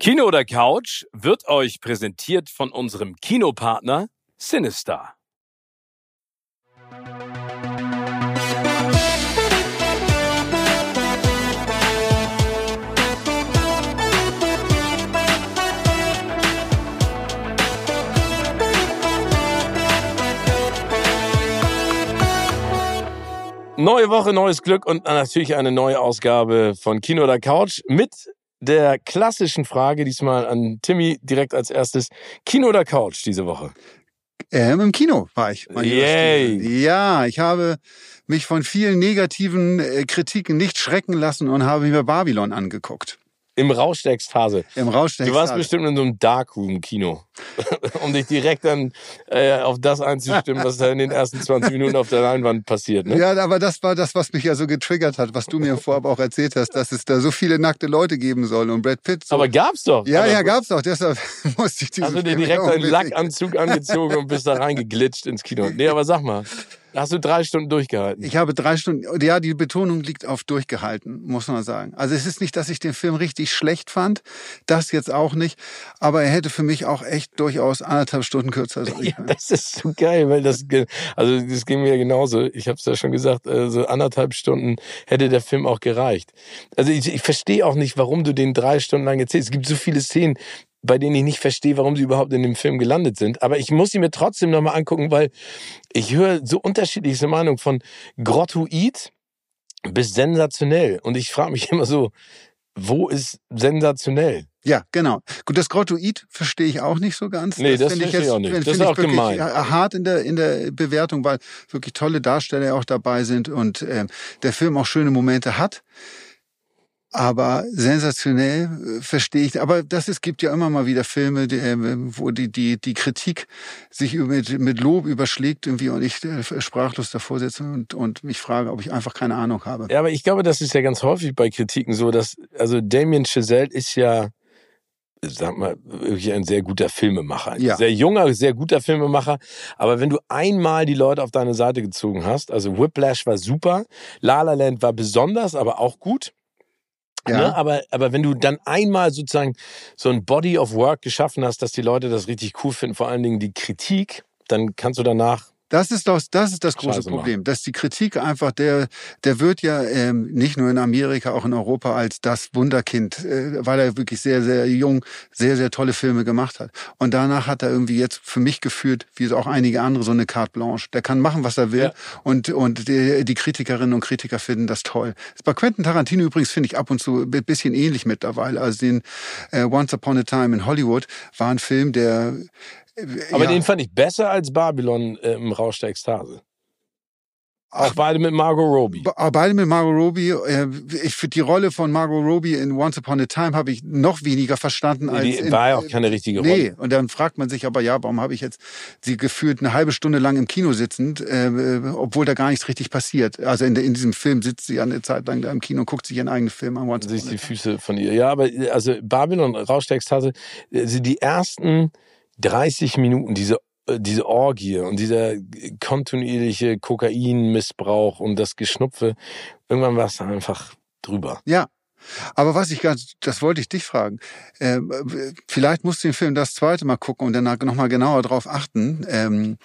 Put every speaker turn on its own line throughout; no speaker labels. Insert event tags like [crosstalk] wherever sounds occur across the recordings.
Kino oder Couch wird euch präsentiert von unserem Kinopartner Sinister. Neue Woche, neues Glück und natürlich eine neue Ausgabe von Kino oder Couch mit der klassischen Frage, diesmal an Timmy direkt als erstes. Kino oder Couch diese Woche?
Ähm, Im Kino war ich.
Yay.
Ja, ich habe mich von vielen negativen äh, Kritiken nicht schrecken lassen und habe mir Babylon angeguckt.
Im Rausch der Ekstase.
Im Rausch der
Du warst
Ekstase.
bestimmt in so einem Darkroom-Kino, [laughs] um dich direkt dann äh, auf das einzustimmen, was da in den ersten 20 Minuten auf der Leinwand passiert. Ne?
Ja, aber das war das, was mich ja so getriggert hat, was du mir vorab auch erzählt hast, dass es da so viele nackte Leute geben soll und Brad Pitt so.
Aber gab's doch.
ja,
Aber
ja, gab's auch. Deshalb [laughs] musste ich diesen
Hast du dir direkt einen Lackanzug angezogen und bist da reingeglitscht ins Kino. Nee, aber sag mal, hast du drei Stunden durchgehalten?
Ich habe drei Stunden, ja, die Betonung liegt auf durchgehalten, muss man sagen. Also es ist nicht, dass ich den Film richtig schlecht fand, das jetzt auch nicht, aber er hätte für mich auch echt durchaus anderthalb Stunden kürzer sein [laughs]
Ja,
können.
das ist so geil, weil das, also das ging mir genauso. Ich habe es ja schon gesagt, äh, so anderthalb Stunden hätte der Film auch gereicht. Also ich, ich verstehe auch nicht, warum du den drei Stunden lang erzählst. Es gibt so viele Szenen, bei denen ich nicht verstehe, warum sie überhaupt in dem Film gelandet sind. Aber ich muss sie mir trotzdem nochmal angucken, weil ich höre so unterschiedlichste Meinungen von grottoid bis sensationell. Und ich frage mich [laughs] immer so, wo ist sensationell?
Ja, genau. Gut, das Grottoid verstehe ich auch nicht so ganz.
Nee, das
finde
verstehe ich auch nicht. Das ist auch gemein.
äh, hart in der, in der Bewertung, weil wirklich tolle Darsteller auch dabei sind und ähm, der Film auch schöne Momente hat. Aber sensationell äh, verstehe ich. Aber das es gibt ja immer mal wieder Filme, die, äh, wo die, die, die Kritik sich mit, mit Lob überschlägt irgendwie und ich äh, sprachlos davor sitze und, und mich frage, ob ich einfach keine Ahnung habe.
Ja, aber ich glaube, das ist ja ganz häufig bei Kritiken so, dass, also Damien Chazelle ist ja, sag mal, wirklich ein sehr guter Filmemacher.
Ja.
Sehr junger, sehr guter Filmemacher. Aber wenn du einmal die Leute auf deine Seite gezogen hast, also Whiplash war super, La La Land war besonders, aber auch gut.
Ja.
Ne? Aber, aber wenn du dann einmal sozusagen so ein Body of Work geschaffen hast, dass die Leute das richtig cool finden, vor allen Dingen die Kritik, dann kannst du danach
Das ist das, das ist das große
Scheiße.
Problem, dass die Kritik einfach der, der wird ja ähm, nicht nur in Amerika, auch in Europa als das Wunderkind, äh, weil er wirklich sehr, sehr jung, sehr, sehr tolle Filme gemacht hat. Und danach hat er irgendwie jetzt für mich geführt, wie es auch einige andere, so eine Carte Blanche. Der kann machen, was er will.
Ja.
Und und die, die Kritikerinnen und Kritiker finden das toll. Das bei Quentin Tarantino übrigens finde ich ab und zu ein bisschen ähnlich mittlerweile. Also den äh, Once Upon a Time in Hollywood war ein Film, der
Aber
ja,
den fand ich besser als Babylon äh, im Rausch der Ekstase. Auch beide mit Margot Robbie.
Be- Beide mit Margot Robbie. Äh, Ich für die Rolle von Margot Robbie in Once Upon a Time habe ich noch weniger verstanden als
Die
in,
war ja auch keine richtige Rolle.
Nee, und dann fragt man sich aber, ja, warum habe ich jetzt sie gefühlt eine halbe Stunde lang im Kino sitzend, äh, obwohl da gar nichts richtig passiert. Also in, in diesem Film sitzt sie eine Zeit lang da im Kino und guckt sich ihren eigenen Film an. Once Upon a
die
Time.
Füße von ihr. Ja, aber äh, also Babylon, Rausch der Ekstase, also die ersten 30 Minuten, diese äh, diese Orgie und dieser kontinuierliche Kokainmissbrauch und das Geschnupfe, irgendwann war es einfach drüber.
Ja. Aber was ich ganz, das wollte ich dich fragen. Ähm, vielleicht musst du den Film das zweite Mal gucken und danach nochmal genauer drauf achten. Ähm,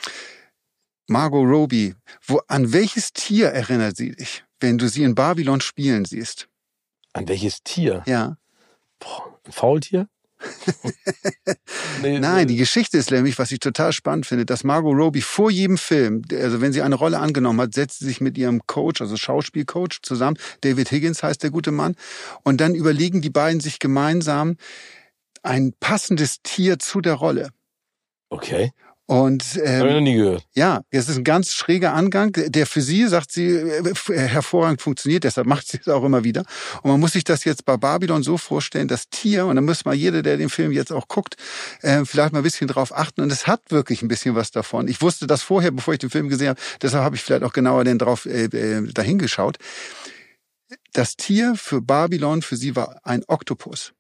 Margot Robbie, wo, an welches Tier erinnert sie dich, wenn du sie in Babylon spielen siehst?
An welches Tier?
Ja.
Boah, ein Faultier? [laughs] nee,
Nein,
äh,
die Geschichte ist nämlich, was ich total spannend finde, dass Margot Robbie vor jedem Film, also wenn sie eine Rolle angenommen hat, setzt sie sich mit ihrem Coach, also Schauspielcoach zusammen, David Higgins heißt der gute Mann, und dann überlegen die beiden sich gemeinsam ein passendes Tier zu der Rolle.
Okay,
Und
habe ich noch
ähm,
nie gehört.
ja, es ist ein ganz schräger Angang, der für sie, sagt sie, äh, hervorragend funktioniert, deshalb macht sie es auch immer wieder. Und man muss sich das jetzt bei Babylon so vorstellen, das Tier, und da muss mal jeder, der den Film jetzt auch guckt, äh, vielleicht mal ein bisschen drauf achten. Und es hat wirklich ein bisschen was davon. Ich wusste das vorher, bevor ich den Film gesehen habe, deshalb habe ich vielleicht auch genauer denn drauf äh, äh, dahin geschaut. Das Tier für Babylon, für sie war ein Oktopus.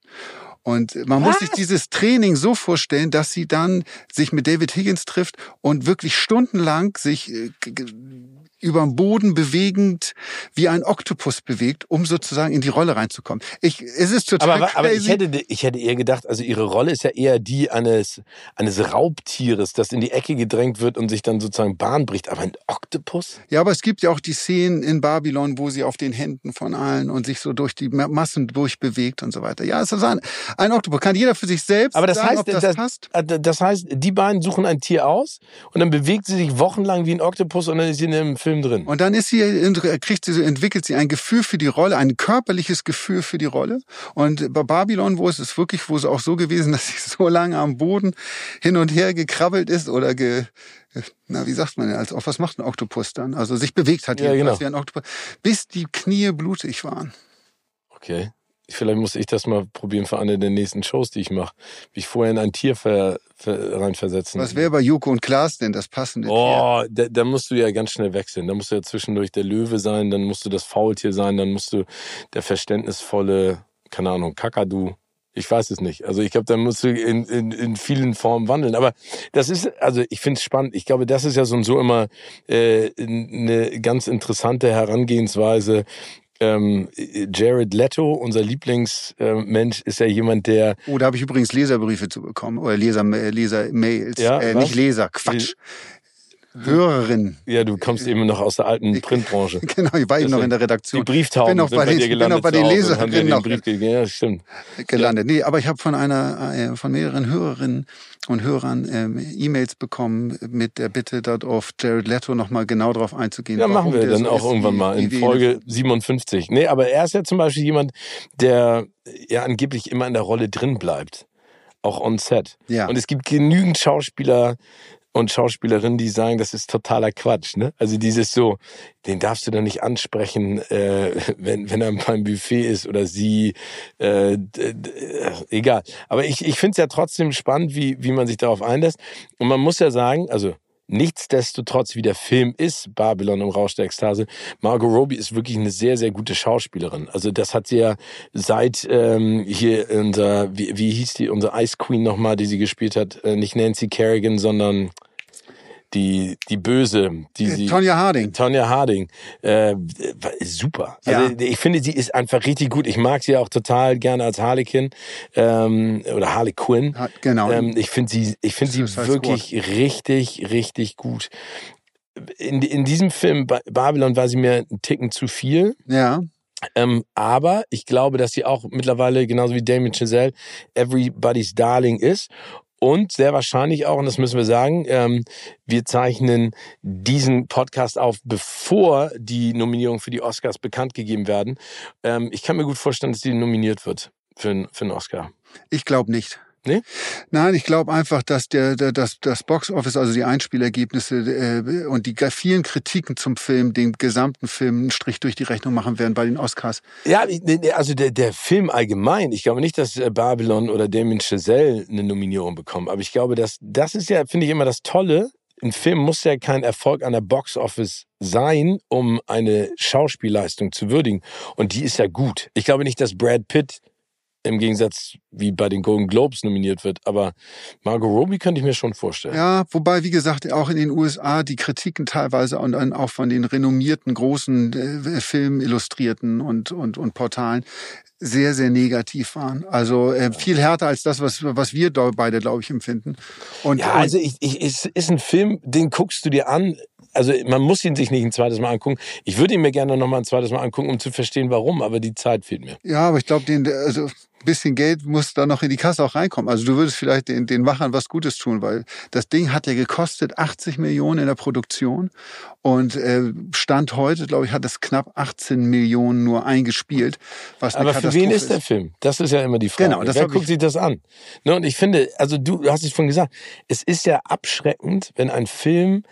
Und man
Was?
muss sich dieses Training so vorstellen, dass sie dann sich mit David Higgins trifft und wirklich stundenlang sich äh, über den Boden bewegend wie ein Oktopus bewegt, um sozusagen in die Rolle reinzukommen. Ich, es ist total
Aber, aber ich, hätte, ich hätte eher gedacht, also ihre Rolle ist ja eher die eines, eines Raubtieres, das in die Ecke gedrängt wird und sich dann sozusagen Bahn bricht. Aber ein Oktopus?
Ja, aber es gibt ja auch die Szenen in Babylon, wo sie auf den Händen von allen und sich so durch die Ma- Massen durchbewegt und so weiter. Ja, es ist ein, ein Oktopus. Kann jeder für sich selbst
Aber das
sagen,
heißt,
ob das,
das,
passt?
äh, das heißt, die beiden suchen ein Tier aus und dann bewegt sie sich wochenlang wie ein Oktopus und dann ist sie in einem Film drin.
Und dann ist sie, kriegt sie, entwickelt sie ein Gefühl für die Rolle, ein körperliches Gefühl für die Rolle. Und bei Babylon, wo es ist wirklich, wo es auch so gewesen, [laughs] dass sie so lange am Boden hin und her gekrabbelt ist oder ge, na, wie sagt man denn, als, auch was macht ein Oktopus dann? Also sich bewegt hat,
Ja, genau.
wie ein Oktopus, bis die Knie blutig waren.
Okay. Vielleicht muss ich das mal probieren für eine der nächsten Shows, die ich mache. Wie ich vorher in ein Tier ver, ver, reinversetzen.
Was wäre bei Joko und Klaas denn das passende Tier?
Oh, da, da musst du ja ganz schnell wechseln. Da musst du ja zwischendurch der Löwe sein, dann musst du das Faultier sein, dann musst du der verständnisvolle, keine Ahnung, Kakadu. Ich weiß es nicht. Also ich glaube, da musst du in, in, in vielen Formen wandeln. Aber das ist, also ich finde es spannend. Ich glaube, das ist ja so und so immer äh, eine ganz interessante Herangehensweise. Ähm, Jared Leto, unser Lieblingsmensch, ist ja jemand, der
Oh, da habe ich übrigens Leserbriefe zu bekommen. Oder Leser, äh, Leser-Mails.
Ja,
äh, nicht Leser, Quatsch. Hörerin.
ja, du kommst eben noch aus der alten Printbranche. [laughs]
Genau, ich war eben noch in der
Die
Redaktion.
Brieftauben
Ich bin
sind
bei den-
dir
ich bin
gelandet.
noch bei den Leserinnen noch.
Brief gegeben. Ja, stimmt.
gelandet. Nee, aber ich habe von einer, äh, von mehreren Hörerinnen und Hörern ähm, E-Mails bekommen mit der Bitte, dort auf Jared Leto nochmal genau drauf einzugehen.
Ja, machen wir dann
so
auch irgendwann mal in Folge 57. Nee, aber er ist ja zum Beispiel jemand, der ja angeblich immer in der Rolle drin bleibt. Auch on set.
Ja.
Und es gibt genügend Schauspieler und Schauspielerinnen, die sagen, das ist totaler Quatsch. Ne? Also dieses so, den darfst du dann nicht ansprechen, äh, [laughs] wenn, wenn er beim Buffet ist oder sie, äh, äh, egal. Aber ich, ich finde es ja trotzdem spannend, wie, wie man sich darauf einlässt. Und man muss ja sagen, also nichtsdestotrotz, wie der Film ist, Babylon im Rausch der Ekstase, Margot Robbie ist wirklich eine sehr, sehr gute Schauspielerin. Also das hat sie ja seit ähm, hier unser, wie, wie hieß die, unsere Ice Queen nochmal, die sie gespielt hat, äh, nicht Nancy Kerrigan, sondern die, die Böse, die sie...
Tonya Harding.
Tonya Harding, äh, super. Also ich finde, sie ist einfach richtig gut. Ich mag sie auch total gerne als Harlequin ähm, oder Harley Quinn.
Genau.
Ähm, ich finde sie, ich finde sie wirklich richtig, richtig gut. In, in diesem Film Ba- Babylon war sie mir einen Ticken zu viel.
ja.
Ähm, aber ich glaube, dass sie auch mittlerweile, genauso wie Damien Chazelle, everybody's darling ist. Und sehr wahrscheinlich auch, und das müssen wir sagen, ähm, wir zeichnen diesen Podcast auf, bevor die Nominierungen für die Oscars bekannt gegeben werden. Ähm, ich kann mir gut vorstellen, dass sie nominiert wird für, für einen Oscar.
Ich glaube nicht.
Nee?
Nein, ich glaube einfach, dass der, der das, das Box-Office, also die Einspielergebnisse äh, und die vielen Kritiken zum Film, den gesamten Film einen Strich durch die Rechnung machen werden bei den Oscars.
Ja, also der, der Film allgemein. Ich glaube nicht, dass äh, Babylon oder Damien Chazelle eine Nominierung bekommen. Aber ich glaube, dass das ist ja, finde ich immer das Tolle. Ein Film muss ja kein Erfolg an der Box Office sein, um eine Schauspielleistung zu würdigen. Und die ist ja gut. Ich glaube nicht, dass Brad Pitt im Gegensatz wie bei den Golden Globes nominiert wird. Aber Margot Robbie könnte ich mir schon vorstellen.
Ja, wobei, wie gesagt, auch in den USA die Kritiken teilweise und dann auch von den renommierten großen äh, Filmillustrierten und, und, und Portalen sehr, sehr negativ waren. Also äh, viel härter als das, was, was wir da beide, glaube ich, empfinden. Und,
Ja, also ich, ich, es ist ein Film, den guckst du dir an. Also man muss ihn sich nicht ein zweites Mal angucken. Ich würde ihn mir gerne noch mal ein zweites Mal angucken, um zu verstehen, warum. Aber die Zeit fehlt mir.
Ja, aber ich glaube, den, also bisschen Geld muss da noch in die Kasse auch reinkommen. Also du würdest vielleicht den, den Machern was Gutes tun, weil das Ding hat ja gekostet 80 Millionen in der Produktion und äh, Stand heute, glaube ich, hat es knapp 18 Millionen nur eingespielt. Was
Aber für wen ist der Film? Das ist ja immer die Frage.
Genau, das
Wer guckt
ich-
sich das an? Ne, und ich finde, also du, du hast es vorhin gesagt, es ist ja abschreckend, wenn ein Film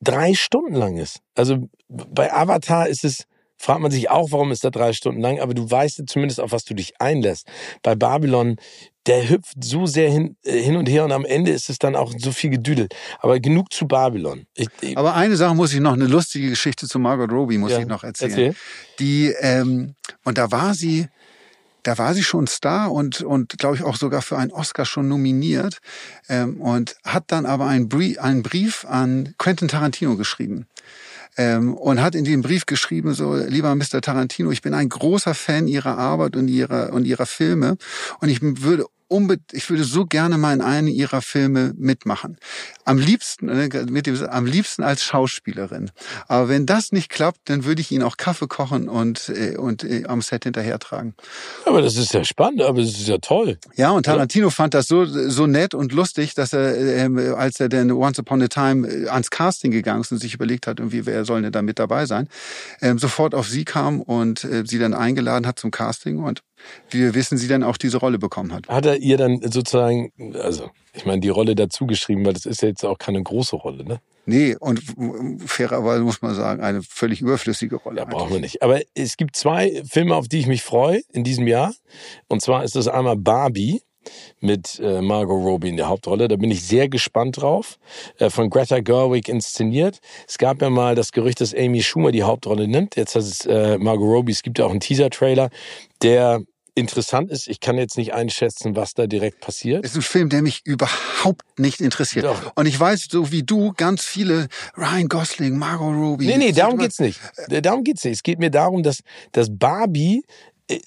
drei Stunden lang ist. Also bei Avatar ist es, fragt man sich auch, warum ist der drei Stunden lang, aber du weißt zumindest, auf was du dich einlässt. Bei Babylon, der hüpft so sehr hin, äh, hin und her und am Ende ist es dann auch so viel gedüdelt. Aber genug zu Babylon. Ich, ich,
Aber eine Sache muss ich noch, eine lustige Geschichte zu Margot Robbie muss
Ja,
ich noch erzählen.
erzähl.
Die, ähm, und da war sie da war sie schon Star und, und glaube ich auch sogar für einen Oscar schon nominiert ähm, und hat dann aber einen Brief, einen Brief an Quentin Tarantino geschrieben. Ähm, und hat in dem Brief geschrieben, so, lieber Mr. Tarantino, ich bin ein großer Fan Ihrer Arbeit und Ihrer, und Ihrer Filme und ich würde unbedingt, ich würde so gerne mal in einem ihrer Filme mitmachen. Am liebsten, äh, mit dem, am liebsten als Schauspielerin. Aber wenn das nicht klappt, dann würde ich ihnen auch Kaffee kochen und, äh, und äh, am Set hinterhertragen.
Aber das ist ja spannend, aber das ist ja toll.
Ja, und Tarantino ja. fand das so, so nett und lustig, dass er, äh, als er dann Once Upon a Time ans Casting gegangen ist und sich überlegt hat, irgendwie, wer soll denn da mit dabei sein, äh, sofort auf sie kam und äh, sie dann eingeladen hat zum Casting und wie wir wissen, sie dann auch diese Rolle bekommen hat.
Hat er ihr dann sozusagen, also ich meine, die Rolle dazu geschrieben, weil das ist ja jetzt auch keine große Rolle, ne?
Nee, und fairerweise muss man sagen, eine völlig überflüssige Rolle.
Ja, brauchen wir nicht. Aber es gibt zwei Filme, auf die ich mich freue in diesem Jahr. Und zwar ist das einmal Barbie mit äh, Margot Robbie in der Hauptrolle. Da bin ich sehr gespannt drauf. Äh, von Greta Gerwig inszeniert. Es gab ja mal das Gerücht, dass Amy Schumer die Hauptrolle nimmt. Jetzt hat es äh, Margot Robbie. Es gibt ja auch einen Teaser-Trailer, der interessant ist, ich kann jetzt nicht einschätzen, was da direkt passiert.
Es ist ein Film, der mich überhaupt nicht interessiert. Doch. Und ich weiß, so wie du, ganz viele Ryan Gosling, Margot Robbie.
Nee, nee, darum geht's nicht. Darum geht's nicht. Es geht mir darum, dass, dass Barbie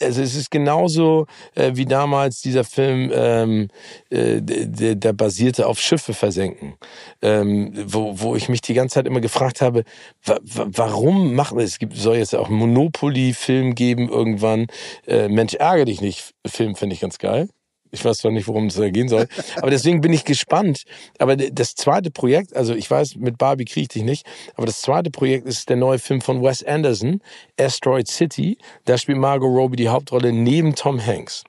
also es ist genauso äh, wie damals dieser Film, ähm, äh, der, der basierte auf Schiffe versenken, ähm, wo, wo ich mich die ganze Zeit immer gefragt habe, wa warum machen es gibt soll jetzt auch Monopoly-Film geben irgendwann, äh, Mensch ärgere dich nicht, Film finde ich ganz geil. Ich weiß zwar nicht, worum es da gehen soll. Aber deswegen bin ich gespannt. Aber das zweite Projekt, also ich weiß, mit Barbie kriege ich dich nicht, aber das zweite Projekt ist der neue Film von Wes Anderson, Asteroid City. Da spielt Margot Robbie die Hauptrolle neben Tom Hanks.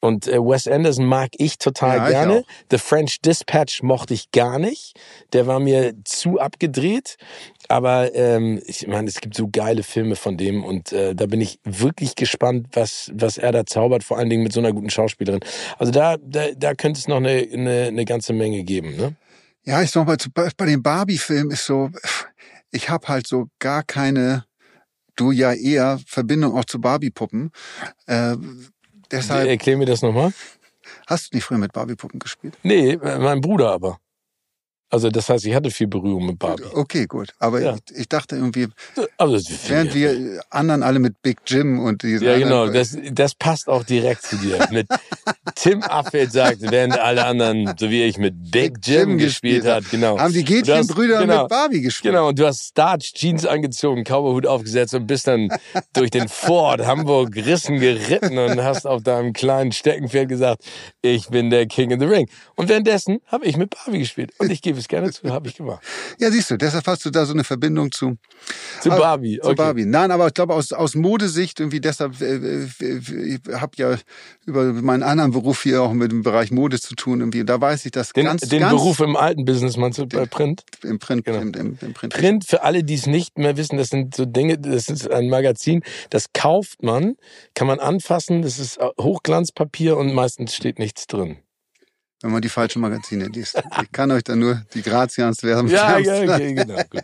Und äh, Wes Anderson mag ich total ja, gerne. Ich The French Dispatch mochte ich gar nicht. Der war mir zu abgedreht. Aber ähm, ich meine, es gibt so geile Filme von dem und äh, da bin ich wirklich gespannt, was, was er da zaubert, vor allen Dingen mit so einer guten Schauspielerin. Also da, da, da könnte es noch eine, eine, eine ganze Menge geben. Ne?
Ja, ich sag mal, bei dem Barbie-Film ist so, ich habe halt so gar keine, du ja eher Verbindung auch zu Barbie-Puppen. Äh,
Deshalb. Erklär mir das nochmal.
Hast du nicht früher mit Barbie-Puppen gespielt?
Nee, mein Bruder aber. Also das heißt, ich hatte viel Berührung mit Barbie.
Okay, gut. Aber ja. ich, ich, dachte irgendwie, also, während wir anderen alle mit Big Jim und
diese Ja, genau. Das, das passt auch direkt zu dir. mit Tim Affeld sagt, während alle anderen, so wie ich, mit Big, Big Jim, Jim gespielt, hat. Genau.
Haben die Gätchen-Brüder genau, mit Barbie gespielt.
Genau. Und du hast Starch-Jeans angezogen, Cowboyhut aufgesetzt und bist dann durch den Ford Hamburg Rissen geritten und hast auf deinem kleinen Steckenpferd gesagt, ich bin der King in the Ring. Und währenddessen habe ich mit Barbie gespielt. Und ich gebe es gerne zu, habe ich gemacht. [laughs]
Ja, siehst du, deshalb hast du da so eine Verbindung zu.
Zu Barbie.
Okay. Zu Barbie. Nein, aber ich glaube aus, aus Modesicht irgendwie deshalb, äh, äh, ich habe ja über meinen anderen Beruf hier auch mit dem Bereich Mode zu tun irgendwie. Da weiß ich das
den,
ganz,
den
ganz,
Beruf im alten Business meinst du bei Print?
Im Print,
genau.
im, im, im Print.
Print für alle, die es nicht mehr wissen, das sind so Dinge, das ist ein Magazin, das kauft man, kann man anfassen, das ist Hochglanzpapier und meistens steht nichts drin
wenn man die falschen Magazine liest. Ich kann euch da nur die Grazians wärmen.
Ja, ja, [laughs] okay, genau. Gut.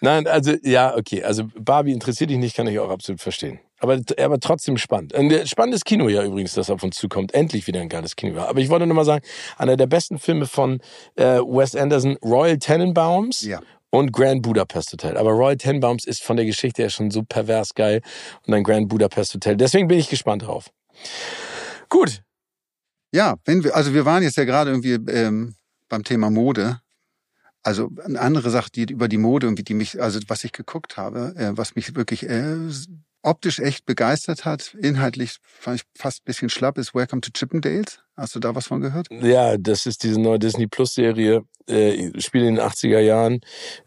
Nein, also ja, okay. Also Barbie interessiert dich nicht, kann ich auch absolut verstehen. Aber, aber trotzdem spannend. Ein spannendes Kino ja übrigens, das auf uns zukommt. Endlich wieder ein geiles Kino. Aber ich wollte nur mal sagen, einer der besten Filme von äh, Wes Anderson, Royal Tenenbaums. Ja und Grand Budapest Hotel. Aber Royal Tenenbaums ist von der Geschichte her schon so pervers geil und ein Grand Budapest Hotel. Deswegen bin ich gespannt drauf. Gut,
ja, wenn wir, also wir waren jetzt ja gerade irgendwie ähm, beim Thema Mode. Also eine andere Sache, die über die Mode irgendwie, die mich, also was ich geguckt habe, äh, was mich wirklich äh, optisch echt begeistert hat, inhaltlich fand ich fast ein bisschen schlapp, ist Welcome to Chippendales. Hast du da was von gehört?
Ja, das ist diese neue Disney Plus Serie, äh, spielt in den 80er Jahren,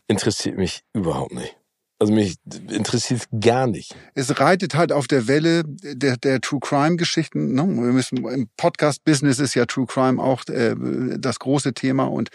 interessiert mich überhaupt nicht. Also mich interessiert es gar nicht.
Es reitet halt auf der Welle der, der True Crime Geschichten. Ne? Wir müssen im Podcast Business ist ja True Crime auch äh, das große Thema und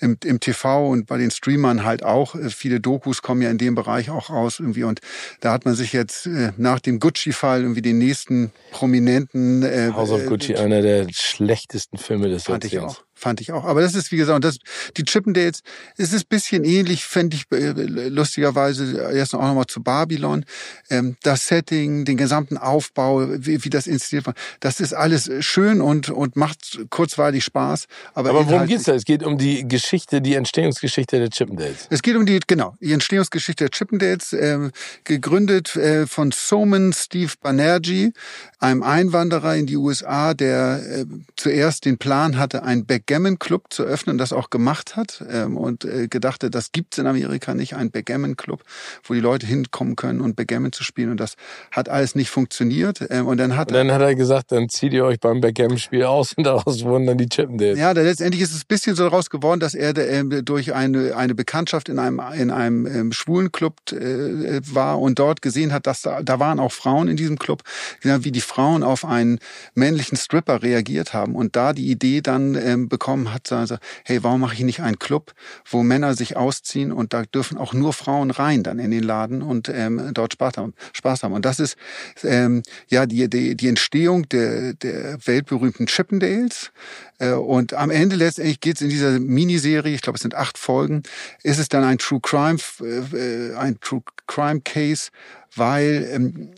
im, im TV und bei den Streamern halt auch. Äh, viele Dokus kommen ja in dem Bereich auch raus irgendwie und da hat man sich jetzt äh, nach dem Gucci-Fall irgendwie den nächsten prominenten
äh, House of Gucci, äh, einer der schlechtesten Filme des
Fand ich auch. Fand ich auch. Aber das ist, wie gesagt, das, die Chippendales, es ist ein bisschen ähnlich, fände ich äh, lustigerweise, erst auch nochmal zu Babylon. Ähm, das Setting, den gesamten Aufbau, wie, wie das inszeniert war, das ist alles schön und, und macht kurzweilig Spaß. Aber,
aber worum geht's da? Es geht um die Geschichte, die Entstehungsgeschichte der Chippendales.
Es geht um die, genau, die Entstehungsgeschichte der Chippendales, äh, gegründet äh, von Soman Steve Banerjee, einem Einwanderer in die USA, der äh, zuerst den Plan hatte, ein Backgammon Club zu öffnen, das auch gemacht hat ähm, und äh, gedachte, das gibt's in Amerika nicht, ein Backgammon Club, wo die Leute hinkommen können und Backgammon zu spielen und das hat alles nicht funktioniert ähm, und dann hat
und dann hat er gesagt, dann zieht ihr euch beim Backgammon Spiel aus und [laughs] daraus wurden dann die Chippendales.
Ja, letztendlich ist es ein bisschen so daraus geworden, dass er äh, durch eine eine Bekanntschaft in einem in einem ähm, schwulen Club äh, war und dort gesehen hat, dass da, da waren auch Frauen in diesem Club, wie die Frauen auf einen männlichen Stripper reagiert haben und da die Idee dann ähm, bekommen hat, also, hey, warum mache ich nicht einen Club, wo Männer sich ausziehen und da dürfen auch nur Frauen rein dann in den Laden und ähm, dort Spaß haben. Spaß haben. Und das ist ähm, ja die, die, die Entstehung der, der weltberühmten Chippendales. Äh, und am Ende letztendlich geht es in dieser Miniserie, ich glaube es sind acht Folgen, ist es dann ein True Crime, äh, ein True Crime Case, weil ähm,